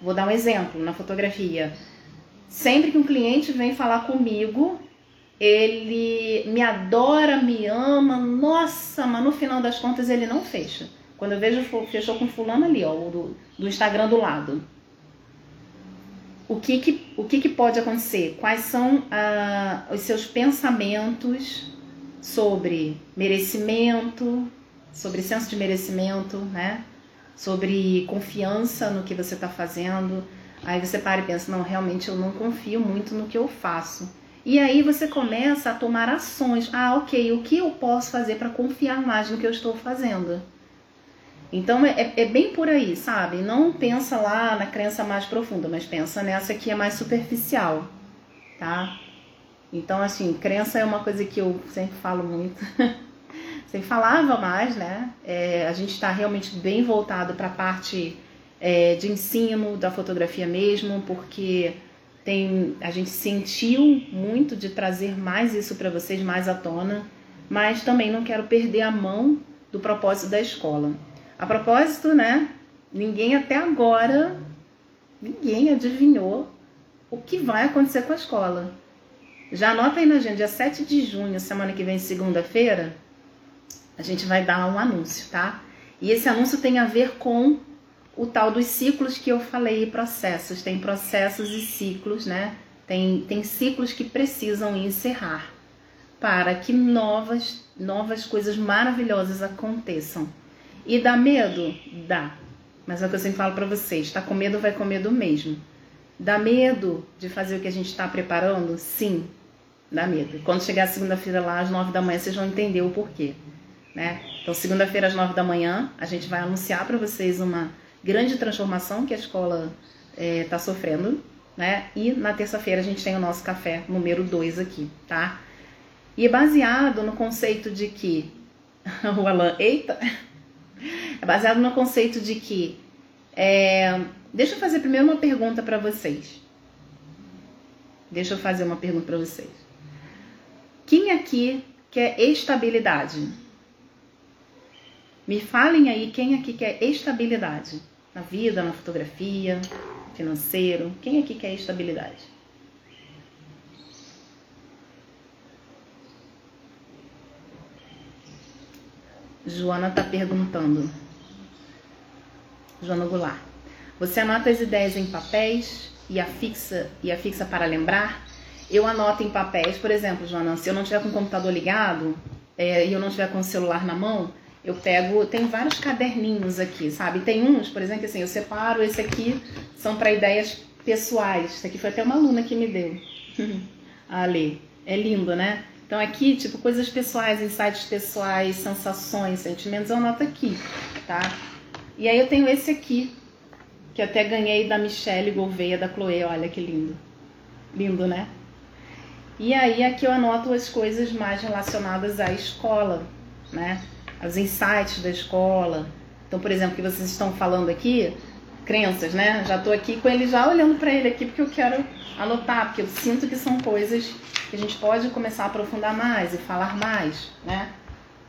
[SPEAKER 1] Vou dar um exemplo na fotografia. Sempre que um cliente vem falar comigo, ele me adora, me ama, nossa, mas no final das contas ele não fecha. Quando eu vejo, fechou com fulano ali, ó, do, do Instagram do lado. O que que, o que, que pode acontecer? Quais são ah, os seus pensamentos sobre merecimento, sobre senso de merecimento, né? Sobre confiança no que você está fazendo. Aí você para e pensa, não, realmente eu não confio muito no que eu faço. E aí você começa a tomar ações. Ah, ok, o que eu posso fazer para confiar mais no que eu estou fazendo? Então é, é, bem por aí, sabe? Não pensa lá na crença mais profunda, mas pensa nessa que é mais superficial, tá? Então, assim, crença é uma coisa que eu sempre falo muito. *laughs* sempre falava mais, né? É, a gente está realmente bem voltado para a parte é, de ensino da fotografia mesmo, porque tem, a gente sentiu muito de trazer mais isso para vocês, mais à tona, mas também não quero perder a mão do propósito da escola. A propósito, né? Ninguém até agora, ninguém adivinhou o que vai acontecer com a escola. Já anota aí na agenda, dia 7 de junho, semana que vem, segunda-feira, a gente vai dar um anúncio, tá? E esse anúncio tem a ver com o tal dos ciclos que eu falei, processos. Tem processos e ciclos, né? Tem, tem ciclos que precisam encerrar para que novas, novas coisas maravilhosas aconteçam. E dá medo? Dá. Mas é o que eu sempre falo para vocês: tá com medo, vai com medo mesmo. Dá medo de fazer o que a gente está preparando? Sim, dá medo. Quando chegar segunda-feira lá às nove da manhã, vocês vão entender o porquê. Né? Então, segunda-feira às nove da manhã, a gente vai anunciar para vocês uma grande transformação que a escola está é, sofrendo, né? E na terça-feira a gente tem o nosso café número 2 aqui, tá? E é baseado no conceito de que *laughs* o Alan, eita, é baseado no conceito de que é, deixa eu fazer primeiro uma pergunta para vocês. Deixa eu fazer uma pergunta para vocês. Quem aqui quer estabilidade? Me falem aí quem aqui quer estabilidade na vida, na fotografia, financeiro. Quem aqui quer estabilidade? Joana está perguntando. Joana Goulart. Você anota as ideias em papéis e afixa, e afixa para lembrar. Eu anoto em papéis, por exemplo, Joana, se eu não tiver com o computador ligado é, e eu não tiver com o celular na mão, eu pego, tem vários caderninhos aqui, sabe? Tem uns, por exemplo, assim, eu separo, esse aqui são para ideias pessoais. Isso aqui foi até uma aluna que me deu. *laughs* Ali. É lindo, né? Então aqui, tipo, coisas pessoais, insights pessoais, sensações, sentimentos, eu anoto aqui, tá? E aí eu tenho esse aqui, que até ganhei da Michelle Gouveia, da Chloe, olha que lindo. Lindo, né? E aí aqui eu anoto as coisas mais relacionadas à escola, né? Os insights da escola. Então, por exemplo, que vocês estão falando aqui, crenças, né? Já estou aqui com ele já olhando para ele aqui porque eu quero anotar, porque eu sinto que são coisas que a gente pode começar a aprofundar mais e falar mais, né?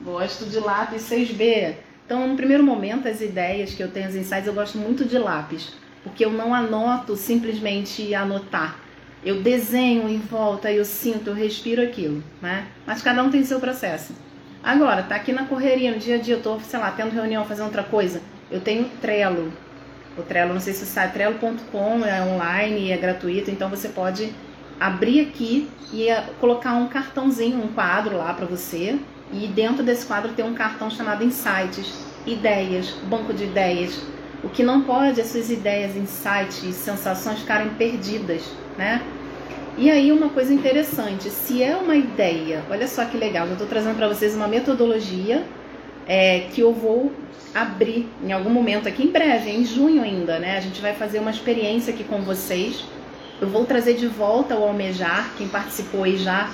[SPEAKER 1] Gosto de lápis 6B. Então, no primeiro momento, as ideias que eu tenho, os insights, eu gosto muito de lápis, porque eu não anoto simplesmente anotar. Eu desenho em volta, eu sinto, eu respiro aquilo, né? Mas cada um tem seu processo. Agora, tá aqui na correria, no dia a dia, eu tô, sei lá, tendo reunião, fazendo outra coisa. Eu tenho Trello. O Trello, não sei se você sabe, trello.com é online é gratuito, então você pode abrir aqui e eh, colocar um cartãozinho, um quadro lá para você. E dentro desse quadro tem um cartão chamado Insights, ideias, banco de ideias. O que não pode é suas ideias, insights sensações ficarem perdidas, né? E aí uma coisa interessante, se é uma ideia, olha só que legal, eu estou trazendo para vocês uma metodologia é, que eu vou abrir em algum momento aqui em breve, em junho ainda, né? A gente vai fazer uma experiência aqui com vocês. Eu vou trazer de volta o Almejar, quem participou aí já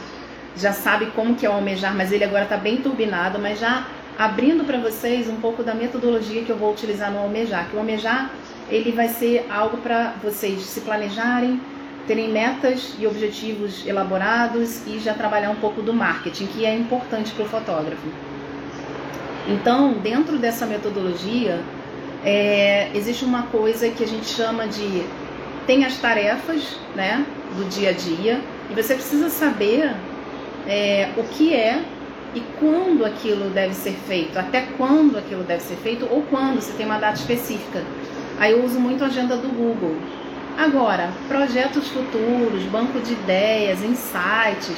[SPEAKER 1] já sabe como que é o Almejar, mas ele agora está bem turbinado, mas já abrindo para vocês um pouco da metodologia que eu vou utilizar no Almejar, que o Almejar ele vai ser algo para vocês se planejarem, terem metas e objetivos elaborados e já trabalhar um pouco do marketing, que é importante para o fotógrafo. Então, dentro dessa metodologia, é, existe uma coisa que a gente chama de tem as tarefas, né, do dia a dia, e você precisa saber é, o que é e quando aquilo deve ser feito, até quando aquilo deve ser feito ou quando você tem uma data específica. Aí eu uso muito a agenda do Google. Agora, projetos futuros, banco de ideias, insights,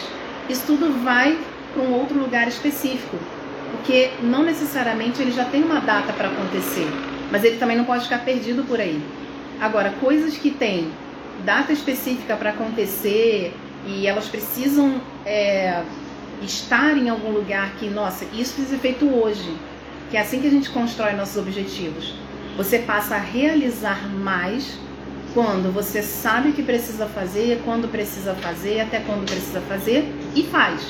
[SPEAKER 1] isso tudo vai para um outro lugar específico porque não necessariamente ele já tem uma data para acontecer, mas ele também não pode ficar perdido por aí. Agora, coisas que têm data específica para acontecer e elas precisam é, estar em algum lugar que, nossa, isso precisa ser feito hoje, que é assim que a gente constrói nossos objetivos. Você passa a realizar mais quando você sabe o que precisa fazer, quando precisa fazer, até quando precisa fazer e faz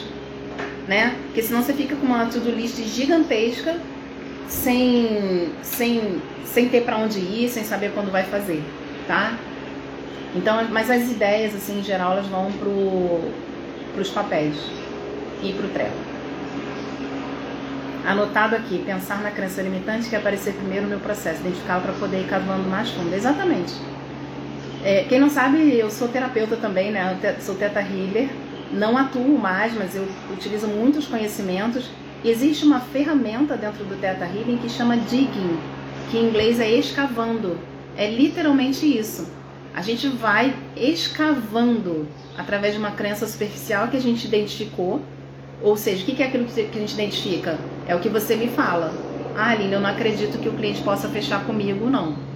[SPEAKER 1] né? Porque senão você fica com uma to-do list gigantesca sem, sem, sem ter para onde ir, sem saber quando vai fazer, tá? Então, mas as ideias, assim, em geral, elas vão pro, pros papéis e pro Trello. Anotado aqui, pensar na crença limitante que aparecer primeiro no meu processo, identificar para poder ir cavando mais fundo. Exatamente. É, quem não sabe, eu sou terapeuta também, né? Eu sou teta healer, não atuo mais, mas eu utilizo muitos conhecimentos. Existe uma ferramenta dentro do Theta Healing que chama digging, que em inglês é escavando. É literalmente isso. A gente vai escavando através de uma crença superficial que a gente identificou. Ou seja, o que é aquilo que a gente identifica? É o que você me fala. Ah, Aline, eu não acredito que o cliente possa fechar comigo, não.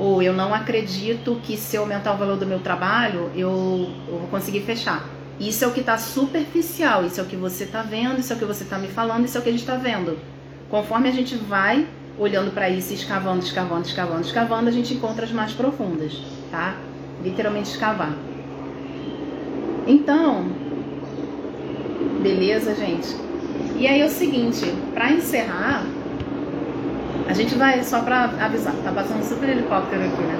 [SPEAKER 1] Ou eu não acredito que se eu aumentar o valor do meu trabalho, eu, eu vou conseguir fechar. Isso é o que está superficial, isso é o que você está vendo, isso é o que você está me falando, isso é o que a gente está vendo. Conforme a gente vai olhando para isso, escavando, escavando, escavando, escavando, a gente encontra as mais profundas, tá? Literalmente escavar. Então, beleza, gente? E aí é o seguinte, para encerrar, a gente vai só para avisar, tá passando um super helicóptero aqui, né?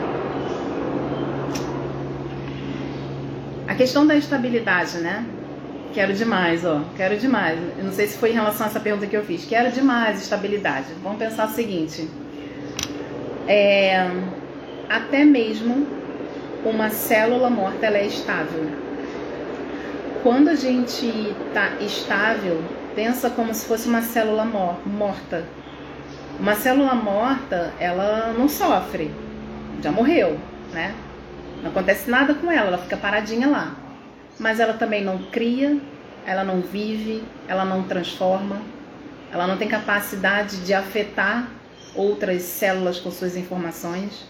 [SPEAKER 1] A questão da estabilidade, né? Quero demais, ó. Quero demais. Eu não sei se foi em relação a essa pergunta que eu fiz. Quero demais estabilidade. Vamos pensar o seguinte. É, até mesmo uma célula morta ela é estável. Quando a gente está estável, pensa como se fosse uma célula mor morta. Uma célula morta, ela não sofre, já morreu, né? Não acontece nada com ela, ela fica paradinha lá. Mas ela também não cria, ela não vive, ela não transforma, ela não tem capacidade de afetar outras células com suas informações.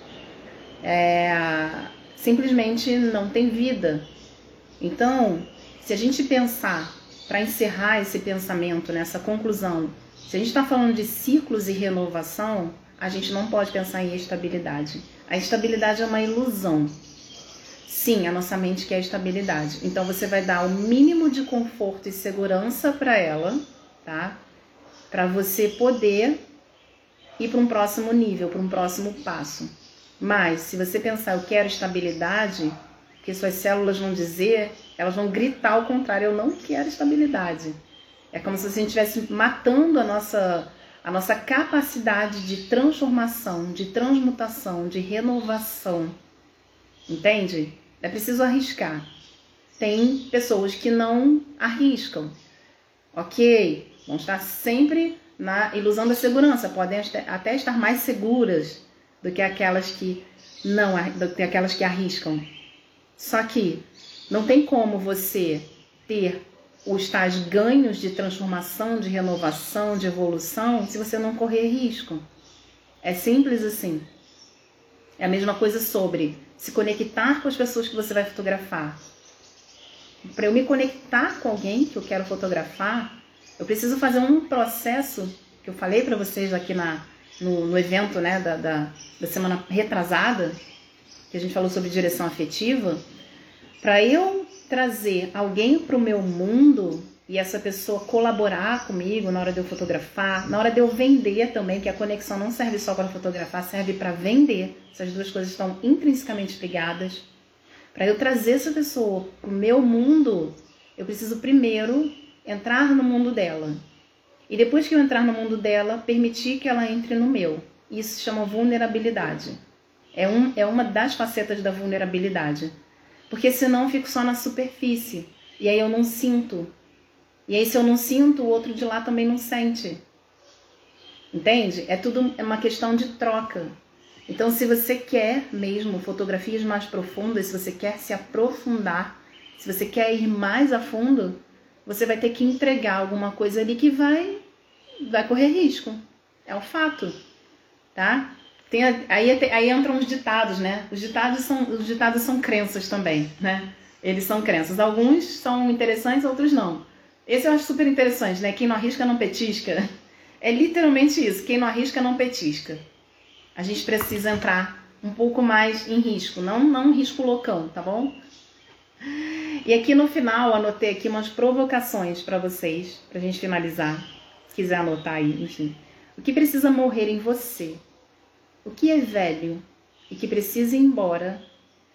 [SPEAKER 1] É, simplesmente não tem vida. Então, se a gente pensar, para encerrar esse pensamento, nessa conclusão, se a gente está falando de ciclos e renovação, a gente não pode pensar em estabilidade. A estabilidade é uma ilusão. Sim, a nossa mente quer estabilidade. Então você vai dar o mínimo de conforto e segurança para ela, tá? Para você poder ir para um próximo nível, para um próximo passo. Mas se você pensar eu quero estabilidade, que suas células vão dizer, elas vão gritar ao contrário, eu não quero estabilidade. É como se a gente estivesse matando a nossa a nossa capacidade de transformação, de transmutação, de renovação. Entende? É preciso arriscar. Tem pessoas que não arriscam. Ok, vão estar sempre na ilusão da segurança, podem até estar mais seguras do que aquelas que não, do que aquelas que arriscam. Só que não tem como você ter os tais ganhos de transformação, de renovação, de evolução, se você não correr risco. É simples assim. É a mesma coisa sobre se conectar com as pessoas que você vai fotografar. Para eu me conectar com alguém que eu quero fotografar, eu preciso fazer um processo que eu falei para vocês aqui na, no, no evento né, da, da, da semana retrasada, que a gente falou sobre direção afetiva. Para eu trazer alguém para o meu mundo e essa pessoa colaborar comigo na hora de eu fotografar, na hora de eu vender também, que a conexão não serve só para fotografar, serve para vender. Essas duas coisas estão intrinsecamente ligadas. Para eu trazer essa pessoa para o meu mundo, eu preciso primeiro entrar no mundo dela. E depois que eu entrar no mundo dela, permitir que ela entre no meu. Isso se chama vulnerabilidade. É, um, é uma das facetas da vulnerabilidade. Porque senão eu fico só na superfície. E aí eu não sinto. E aí se eu não sinto, o outro de lá também não sente. Entende? É tudo é uma questão de troca. Então, se você quer mesmo fotografias mais profundas, se você quer se aprofundar, se você quer ir mais a fundo, você vai ter que entregar alguma coisa ali que vai vai correr risco. É o fato, tá? Tem, aí, aí entram os ditados, né? Os ditados, são, os ditados são crenças também, né? Eles são crenças. Alguns são interessantes, outros não. Esse eu acho super interessante, né? Quem não arrisca não petisca. *laughs* É literalmente isso. Quem não arrisca não petisca. A gente precisa entrar um pouco mais em risco, não, não risco loucão, tá bom? E aqui no final anotei aqui umas provocações para vocês, pra gente finalizar. Se quiser anotar aí, enfim. O que precisa morrer em você o que é velho e que precisa ir embora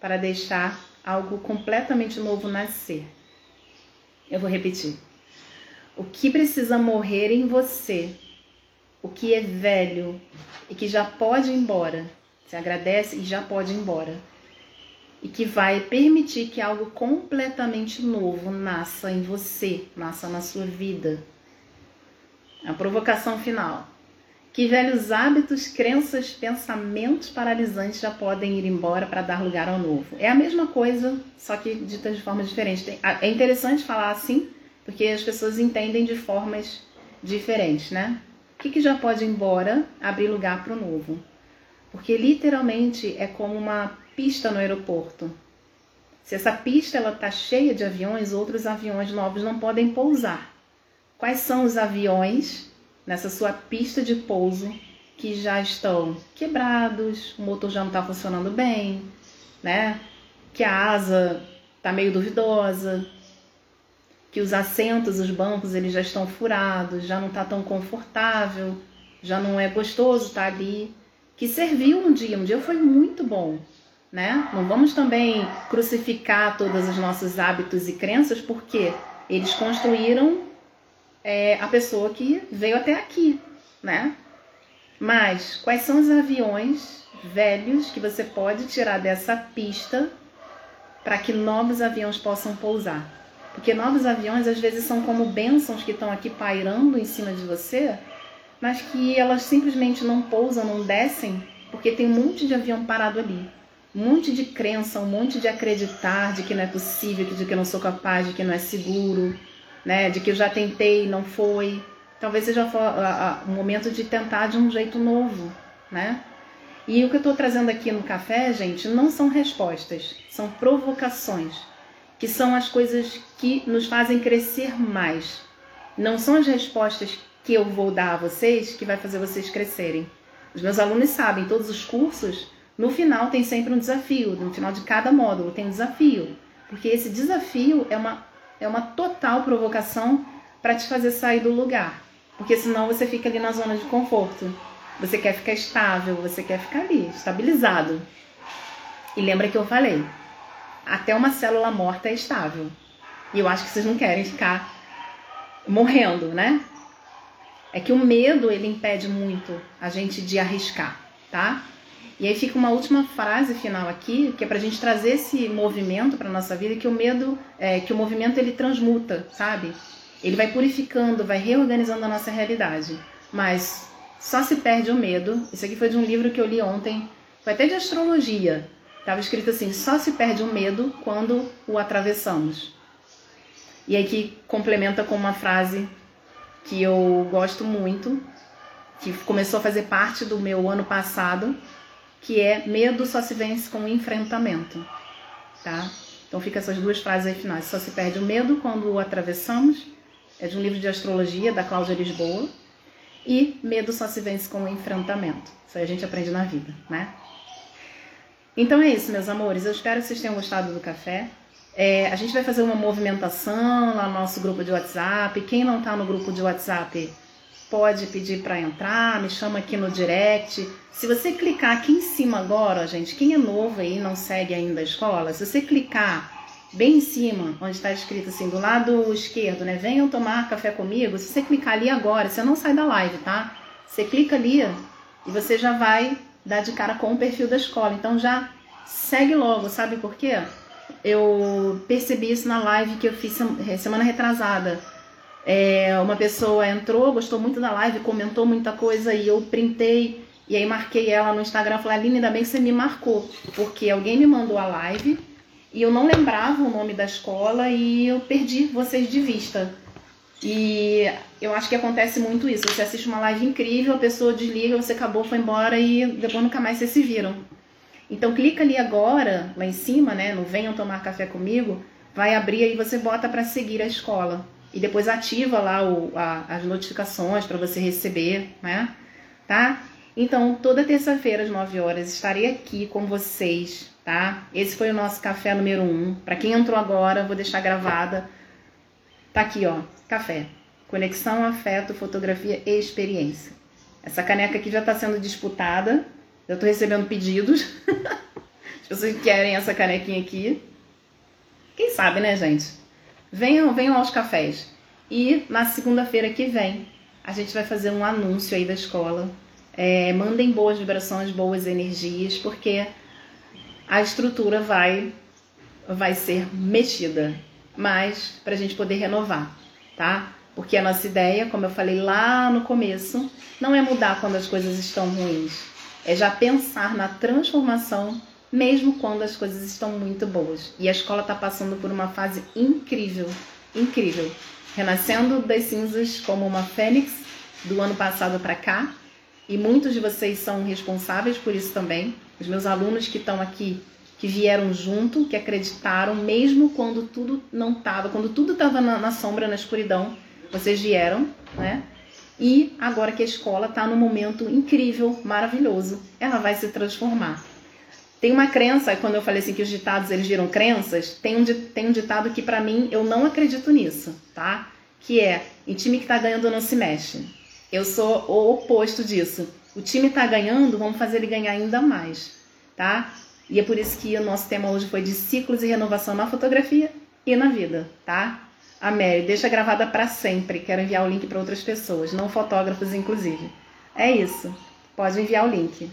[SPEAKER 1] para deixar algo completamente novo nascer? Eu vou repetir. O que precisa morrer em você? O que é velho e que já pode ir embora? Se agradece e já pode ir embora. E que vai permitir que algo completamente novo nasça em você, nasça na sua vida. A provocação final. Que velhos hábitos, crenças, pensamentos paralisantes já podem ir embora para dar lugar ao novo. É a mesma coisa, só que dita de forma diferente. É interessante falar assim, porque as pessoas entendem de formas diferentes, né? O que, que já pode ir embora, abrir lugar para o novo? Porque literalmente é como uma pista no aeroporto. Se essa pista ela está cheia de aviões, outros aviões novos não podem pousar. Quais são os aviões nessa sua pista de pouso que já estão quebrados, o motor já não está funcionando bem, né? Que a asa está meio duvidosa, que os assentos, os bancos, eles já estão furados, já não está tão confortável, já não é gostoso estar tá ali. Que serviu um dia, um dia foi muito bom, né? Não vamos também crucificar todos os nossos hábitos e crenças porque eles construíram é, a pessoa que veio até aqui, né? Mas quais são os aviões velhos que você pode tirar dessa pista para que novos aviões possam pousar? Porque novos aviões às vezes são como bênçãos que estão aqui pairando em cima de você, mas que elas simplesmente não pousam, não descem, porque tem um monte de avião parado ali. Um monte de crença, um monte de acreditar de que não é possível, de que eu não sou capaz, de que não é seguro, né? De que eu já tentei não foi. Talvez seja o momento de tentar de um jeito novo, né? E o que eu estou trazendo aqui no café, gente, não são respostas, são provocações, que são as coisas que nos fazem crescer mais. Não são as respostas que eu vou dar a vocês que vai fazer vocês crescerem. Os meus alunos sabem, todos os cursos, no final tem sempre um desafio, no final de cada módulo tem um desafio, porque esse desafio é uma, é uma total provocação para te fazer sair do lugar, porque senão você fica ali na zona de conforto. Você quer ficar estável, você quer ficar ali, estabilizado. E lembra que eu falei, até uma célula morta é estável. E eu acho que vocês não querem ficar morrendo, né? É que o medo ele impede muito a gente de arriscar, tá? E aí fica uma última frase final aqui, que é para a gente trazer esse movimento para nossa vida, que o medo, é, que o movimento ele transmuta, sabe? Ele vai purificando, vai reorganizando a nossa realidade. Mas só se perde o medo. Isso aqui foi de um livro que eu li ontem, foi até de astrologia. Estava escrito assim: só se perde o medo quando o atravessamos. E aí que complementa com uma frase que eu gosto muito, que começou a fazer parte do meu ano passado, que é medo só se vence com enfrentamento, tá? Então fica essas duas frases aí finais. Só se perde o medo quando o atravessamos. É de um livro de astrologia da Cláudia Lisboa. E medo só se vence com enfrentamento. Isso aí a gente aprende na vida, né? Então é isso, meus amores. Eu espero que vocês tenham gostado do café. É, a gente vai fazer uma movimentação lá no nosso grupo de WhatsApp. Quem não está no grupo de WhatsApp pode pedir para entrar, me chama aqui no direct. Se você clicar aqui em cima agora, gente, quem é novo aí não segue ainda a escola, se você clicar bem em cima, onde está escrito assim, do lado esquerdo, né? Venham tomar café comigo. Se você clicar ali agora, você não sai da live, tá? Você clica ali e você já vai dar de cara com o perfil da escola. Então já segue logo, sabe por quê? eu percebi isso na live que eu fiz é, semana retrasada. É, uma pessoa entrou, gostou muito da live, comentou muita coisa e eu printei e aí marquei ela no Instagram. Falei, Aline, ainda bem que você me marcou, porque alguém me mandou a live e eu não lembrava o nome da escola e eu perdi vocês de vista. E eu acho que acontece muito isso. Você assiste uma live incrível, a pessoa desliga, você acabou, foi embora e depois nunca mais vocês se viram. Então clica ali agora, lá em cima, né, no Venham Tomar Café Comigo, vai abrir aí você bota para seguir a escola. E depois ativa lá o, a, as notificações para você receber, né? Tá? Então, toda terça-feira às 9 horas estarei aqui com vocês, tá? Esse foi o nosso café número 1. Um. Para quem entrou agora, vou deixar gravada. Tá aqui, ó, café. Conexão, afeto, fotografia e experiência. Essa caneca aqui já está sendo disputada, eu tô recebendo pedidos. *laughs* As pessoas querem essa canequinha aqui. Quem sabe, né, gente? Venham, venham aos cafés. E na segunda-feira que vem, a gente vai fazer um anúncio aí da escola. É, mandem boas vibrações, boas energias, porque a estrutura vai, vai ser mexida, mas para a gente poder renovar, tá? Porque a nossa ideia, como eu falei lá no começo, não é mudar quando as coisas estão ruins, é já pensar na transformação, mesmo quando as coisas estão muito boas. E a escola está passando por uma fase incrível, incrível, renascendo das cinzas como uma fênix do ano passado para cá. E muitos de vocês são responsáveis por isso também. Os meus alunos que estão aqui, que vieram junto, que acreditaram, mesmo quando tudo não estava, quando tudo estava na, na sombra, na escuridão, vocês vieram, né? E agora que a escola está num momento incrível, maravilhoso, ela vai se transformar. Tem uma crença, quando eu falei assim que os ditados eles viram crenças, tem um, tem um ditado que para mim eu não acredito nisso, tá? Que é, em time que está ganhando não se mexe. Eu sou o oposto disso. O time está ganhando, vamos fazer ele ganhar ainda mais, tá? E é por isso que o nosso tema hoje foi de ciclos e renovação na fotografia e na vida, tá? A Mary, deixa gravada para sempre. Quero enviar o link para outras pessoas, não fotógrafos, inclusive. É isso. Pode enviar o link.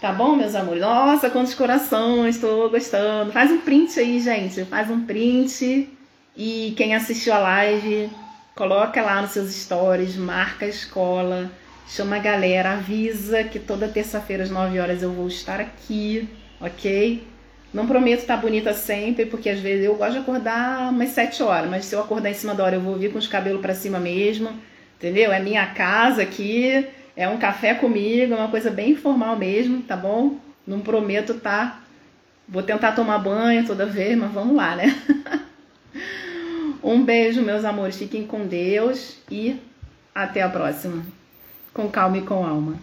[SPEAKER 1] Tá bom, meus amores? Nossa, quantos corações, estou gostando. Faz um print aí, gente. Faz um print. E quem assistiu a live, coloca lá nos seus stories, marca a escola. chama a galera, avisa que toda terça-feira às 9 horas eu vou estar aqui, ok? Não prometo estar bonita sempre, porque às vezes eu gosto de acordar umas 7 horas, mas se eu acordar em cima da hora eu vou vir com os cabelos para cima mesmo, entendeu? É minha casa aqui, é um café comigo, é uma coisa bem informal mesmo, tá bom? Não prometo tá. Vou tentar tomar banho toda vez, mas vamos lá, né? *laughs* um beijo, meus amores. Fiquem com Deus e até a próxima. Com calma e com alma.